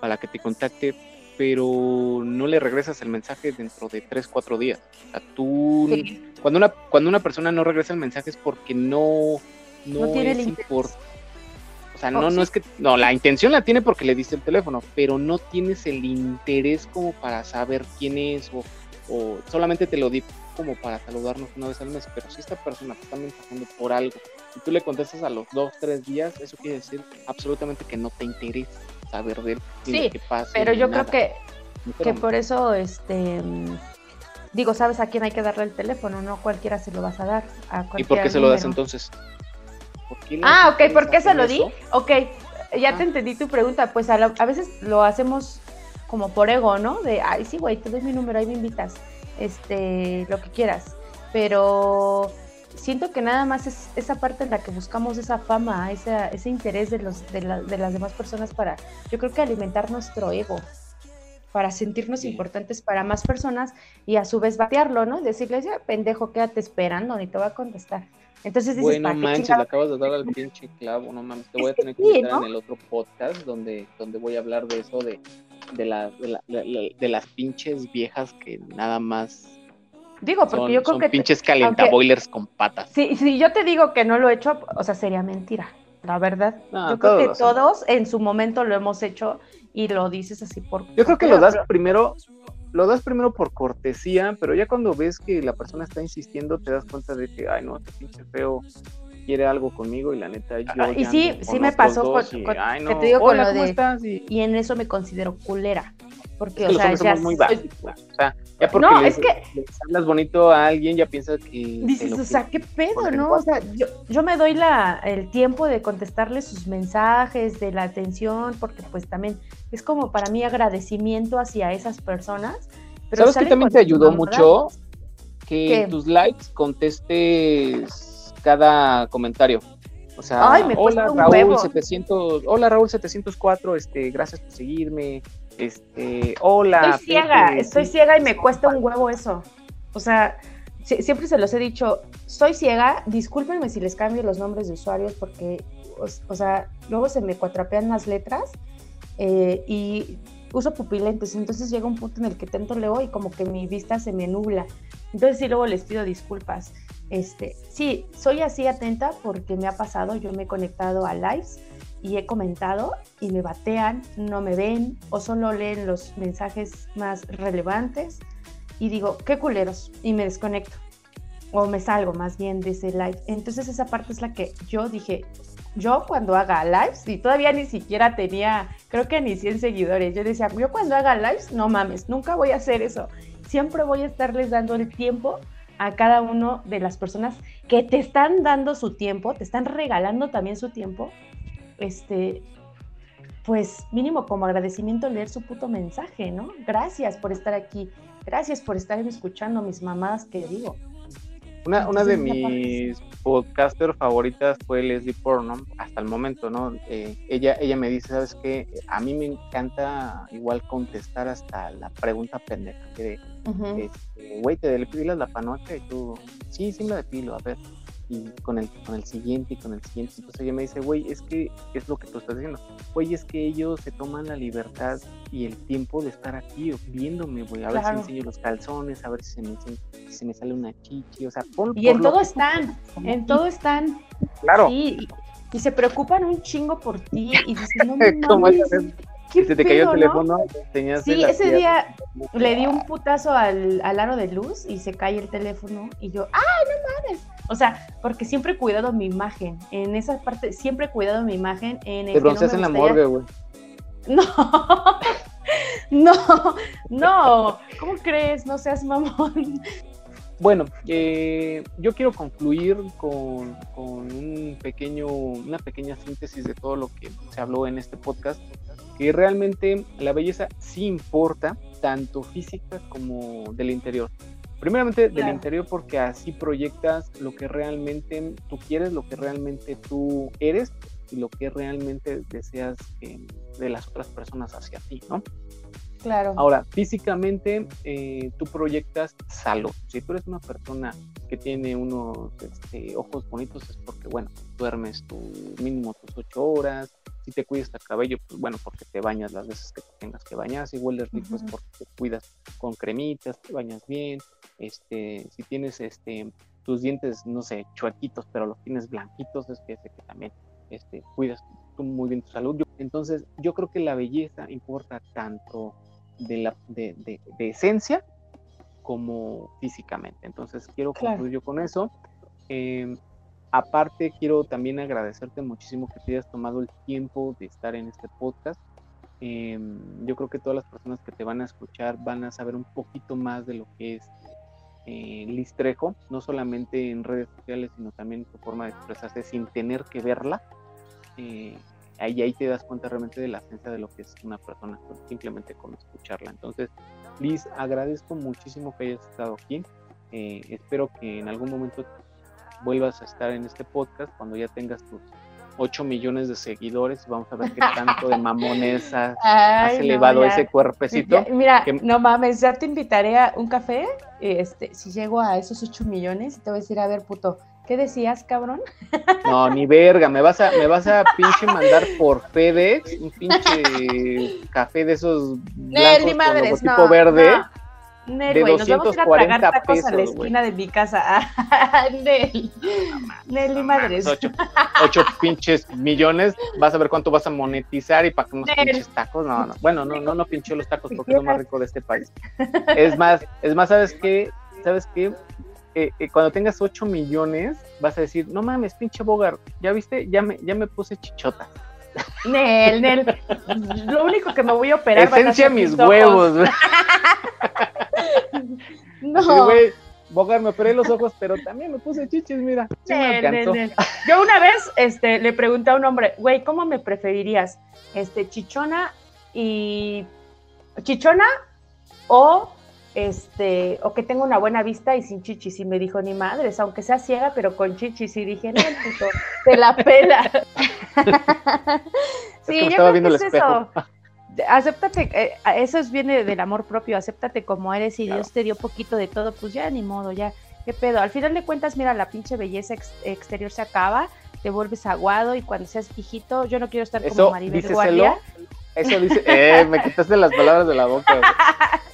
[SPEAKER 3] para que te contacte pero no le regresas el mensaje dentro de 3, 4 días. O sea, tú, cuando, una, cuando una persona no regresa el mensaje es porque no, no, tiene es importante. O sea, no, no es que, no, la intención la tiene porque le diste el teléfono, pero no tienes el interés como para saber quién es o, o solamente te lo di como para saludarnos una vez al mes, pero si esta persona está mensajando por algo y tú le contestas a los dos, tres días, eso quiere decir absolutamente que no te interesa saber de él
[SPEAKER 2] sí, pasa. Pero yo creo que, que por eso, este digo, sabes a quién hay que darle el teléfono, no cualquiera se lo vas a dar. A
[SPEAKER 3] ¿Y por qué se lo das entonces?
[SPEAKER 2] ah, ok, ¿por qué se lo di? Ok, ya te entendí tu pregunta, pues a, a, veces lo hacemos como por ego, ¿no? De, ay, sí, güey, te doy mi número, ahí me invitas. Este, lo que quieras, pero siento que nada más es esa parte en la que buscamos esa fama, ese interés de, los, de, de, las demás personas para, yo creo que alimentar nuestro ego, para sentirnos importantes para más personas y a su vez batearlo, ¿no? Decirles, ya, pendejo, quédate esperando, ni te va a contestar. Entonces dices,
[SPEAKER 3] bueno, manches, le acabas de dar al pinche clavo, no mames, te voy a tener que invitar en el otro podcast donde, donde voy a hablar de eso, de, de, la, de, las pinches viejas que nada más
[SPEAKER 2] Digo, porque yo creo
[SPEAKER 3] son
[SPEAKER 2] que.
[SPEAKER 3] pinches calentaboilers con patas.
[SPEAKER 2] Sí, si yo te digo que no lo he hecho, o sea, sería mentira. La verdad. yo creo que todos en su momento lo hemos hecho y lo dices así por.
[SPEAKER 3] Yo creo que lo das primero, lo das primero por cortesía, pero ya cuando ves que la persona está insistiendo, te das cuenta de que, ay, no, este pinche feo quiere algo conmigo y la neta yo
[SPEAKER 2] ah, y sí sí me pasó y, que te digo con lo de y... en eso me considero culera porque, o sea,
[SPEAKER 3] ya muy básicos. O sea, ya porque no, es que... hablas bonito a alguien, ya piensas que.
[SPEAKER 2] Dices, o sea, qué pedo, ¿no? O sea, yo, yo me doy la, el tiempo de contestarle sus mensajes, de la atención, porque pues también es como para mí agradecimiento hacia esas personas.
[SPEAKER 3] Pero ¿Sabes que también te ayudó mucho? Que en tus likes contestes cada comentario. O sea, hola Raúl 700, hola Raúl 704, este, gracias por seguirme, este, hola.
[SPEAKER 2] Estoy ciega, estoy ciega y me cuesta un huevo eso. O sea, siempre se los he dicho, soy ciega, discúlpenme si les cambio los nombres de usuarios porque, o, sea, luego se me cuatrapean las letras eh, y uso pupilentes, entonces llega un punto en el que tanto leo y como que mi vista se me nubla. Entonces sí, luego les pido disculpas. Este, sí, soy así atenta porque me ha pasado, yo me he conectado a lives y he comentado y me batean, no me ven o solo leen los mensajes más relevantes y digo, qué culeros, y me desconecto o me salgo más bien de ese live. Entonces esa parte es la que yo dije, yo cuando haga lives, y todavía ni siquiera tenía, creo que ni 100 seguidores, yo decía, yo cuando haga lives, no mames, nunca voy a hacer eso. Siempre voy a estarles dando el tiempo a cada uno de las personas que te están dando su tiempo, te están regalando también su tiempo este, pues mínimo como agradecimiento leer su puto mensaje, ¿no? Gracias por estar aquí, gracias por estar escuchando mis mamadas que digo.
[SPEAKER 3] Una, una de mis podcasters favoritas fue Leslie Porno, hasta el momento, ¿no? Eh, ella, ella me dice, ¿sabes qué? A mí me encanta igual contestar hasta la pregunta pendeja, que de, este, güey, ¿te depilas la panocha? Y tú, sí, sí me la depilo, a ver, y con el, con el siguiente y con el siguiente. Entonces ella me dice, güey, es que es lo que tú estás diciendo. Güey, es que ellos se toman la libertad y el tiempo de estar aquí viéndome, güey. A ver si enseño los calzones, a ver si se me, si se me sale una chichi, o sea,
[SPEAKER 2] pon, Y en todo están, en todo están.
[SPEAKER 3] Claro.
[SPEAKER 2] Sí, y, se preocupan un chingo por ti y dices, no
[SPEAKER 3] se te cayó el teléfono,
[SPEAKER 2] Sí, ese día le di un putazo al, al, aro de luz y se cae el teléfono y yo, ¡ay, no mames! O sea, porque siempre he cuidado mi imagen. En esa parte, siempre he cuidado mi imagen. En
[SPEAKER 3] el Te bronceas en la morgue, güey.
[SPEAKER 2] No, no, no. ¿Cómo crees? No seas mamón.
[SPEAKER 3] Bueno, eh, yo quiero concluir con, con, un pequeño, una pequeña síntesis de todo lo que se habló en este podcast, que realmente la belleza sí importa, tanto física como del interior. Primeramente del interior porque así proyectas lo que realmente tú quieres, lo que realmente tú eres y lo que realmente deseas de las otras personas hacia ti, ¿no?
[SPEAKER 2] Claro.
[SPEAKER 3] Ahora, físicamente eh, tú proyectas salud. Si tú eres una persona que tiene unos este, ojos bonitos es porque, bueno, duermes tu mínimo tus ocho horas. Si te cuidas el cabello, pues bueno, porque te bañas las veces que tengas que bañar. Si hueles rico es porque te cuidas con cremitas, te bañas bien. Este, si tienes este, tus dientes, no sé, chuequitos, pero los tienes blanquitos, es que, que también este, cuidas muy bien tu salud. entonces, yo creo que la belleza importa tanto de, la, de, de, esencia como físicamente. Entonces, quiero concluir yo con eso. Em, aparte, quiero también agradecerte muchísimo que te hayas tomado el tiempo de estar en este podcast. Em, yo creo que todas las personas que te van a escuchar van a saber un poquito más de lo que es eh, Liz Trejo, no solamente en redes sociales, sino también su forma de expresarse sin tener que verla. Eh, ahí, ahí te das cuenta realmente de la esencia de lo que es una persona, simplemente con escucharla. Entonces, Liz, agradezco muchísimo que hayas estado aquí. Eh, espero que en algún momento vuelvas a estar en este podcast cuando ya tengas tus 8 millones de seguidores. Vamos a ver qué tanto de mamones has, has elevado ese cuerpecito.
[SPEAKER 2] mira, no mames, ya te invitaré a un café. Este, si llego a esos 8 millones, te voy a decir, a ver, puto, ¿qué decías, cabrón?
[SPEAKER 3] No, ni verga, me vas a, me vas a pinche mandar por FedEx un pinche café de esos blancos
[SPEAKER 2] ni madres,
[SPEAKER 3] con tipo verde.
[SPEAKER 2] Nel, güey, nos vamos a ir a tragar tacos pesos, a la esquina wey. de mi casa. Nel. Nel y madres.
[SPEAKER 3] Ocho, ocho, pinches millones. Vas a ver cuánto vas a monetizar y para que unos Nel. pinches tacos. No, no. Bueno, no, no, no pinché los tacos porque es lo más rico de este país. Es más, es más, ¿sabes qué? ¿Sabes qué? Eh, eh, cuando tengas 8 millones, vas a decir, no mames, pinche Bogar, ¿ya viste? Ya me, ya me puse chichota.
[SPEAKER 2] Nel, Nel, lo único que me voy a operar.
[SPEAKER 3] Esencia mis, mis huevos. no. Sí, güey, Bogar, me operé los ojos, pero también me puse chichis, mira. Sí me alcanzó.
[SPEAKER 2] Yo una vez este, le pregunté a un hombre, güey, ¿cómo me preferirías? Este, chichona y. ¿Chichona o este, o que tenga una buena vista y sin chichis. Y me dijo, ni madres, aunque sea ciega, pero con chichis. Y dije, no, puto, te la pela. sí, yo creo que es eso. Acéptate, eh, eso es, viene del amor propio, acéptate como eres y claro. Dios te dio poquito de todo, pues ya ni modo, ya, qué pedo. Al final de cuentas, mira, la pinche belleza ex exterior se acaba, te vuelves aguado y cuando seas viejito, yo no quiero estar
[SPEAKER 3] eso,
[SPEAKER 2] como Maribel Guardia.
[SPEAKER 3] Eso dice, eh, me quitaste las palabras de la boca.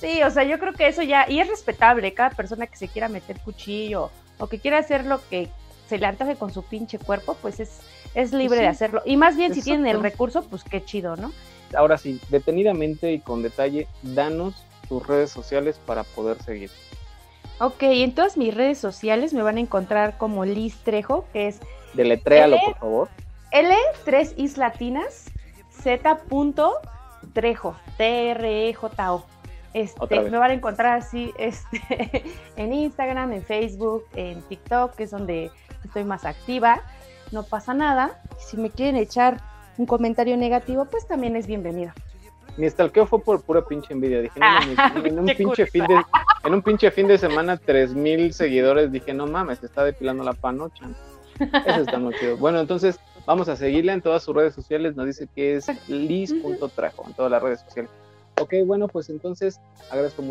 [SPEAKER 2] Sí, o sea, yo creo que eso ya, y es respetable, cada persona que se quiera meter cuchillo o que quiera hacer lo que se le antoje con su pinche cuerpo, pues es, es libre sí, de hacerlo. Y más bien, si tienen el recurso, pues qué chido, ¿no?
[SPEAKER 3] Ahora sí, detenidamente y con detalle, danos tus redes sociales para poder seguir.
[SPEAKER 2] Ok, en todas mis redes sociales me van a encontrar como Liz Trejo, que es...
[SPEAKER 3] Deletréalo, L, por favor.
[SPEAKER 2] L, tres is latinas, Z. Trejo, T-R-E-J-O. Este, me van a encontrar así este, en Instagram, en Facebook, en TikTok, que es donde estoy más activa. No pasa nada. Si me quieren echar un comentario negativo, pues también es bienvenido.
[SPEAKER 3] Mi stalkeo fue por pura pinche envidia. Dije, no, ah, en, un pinche fin de, en un pinche fin de semana, tres mil seguidores. Dije, no mames, te está depilando la panocha. Eso está muy chido. Bueno, entonces vamos a seguirla en todas sus redes sociales. Nos dice que es lis.trajo en todas las redes sociales. Ok, bueno, pues entonces agradezco mucho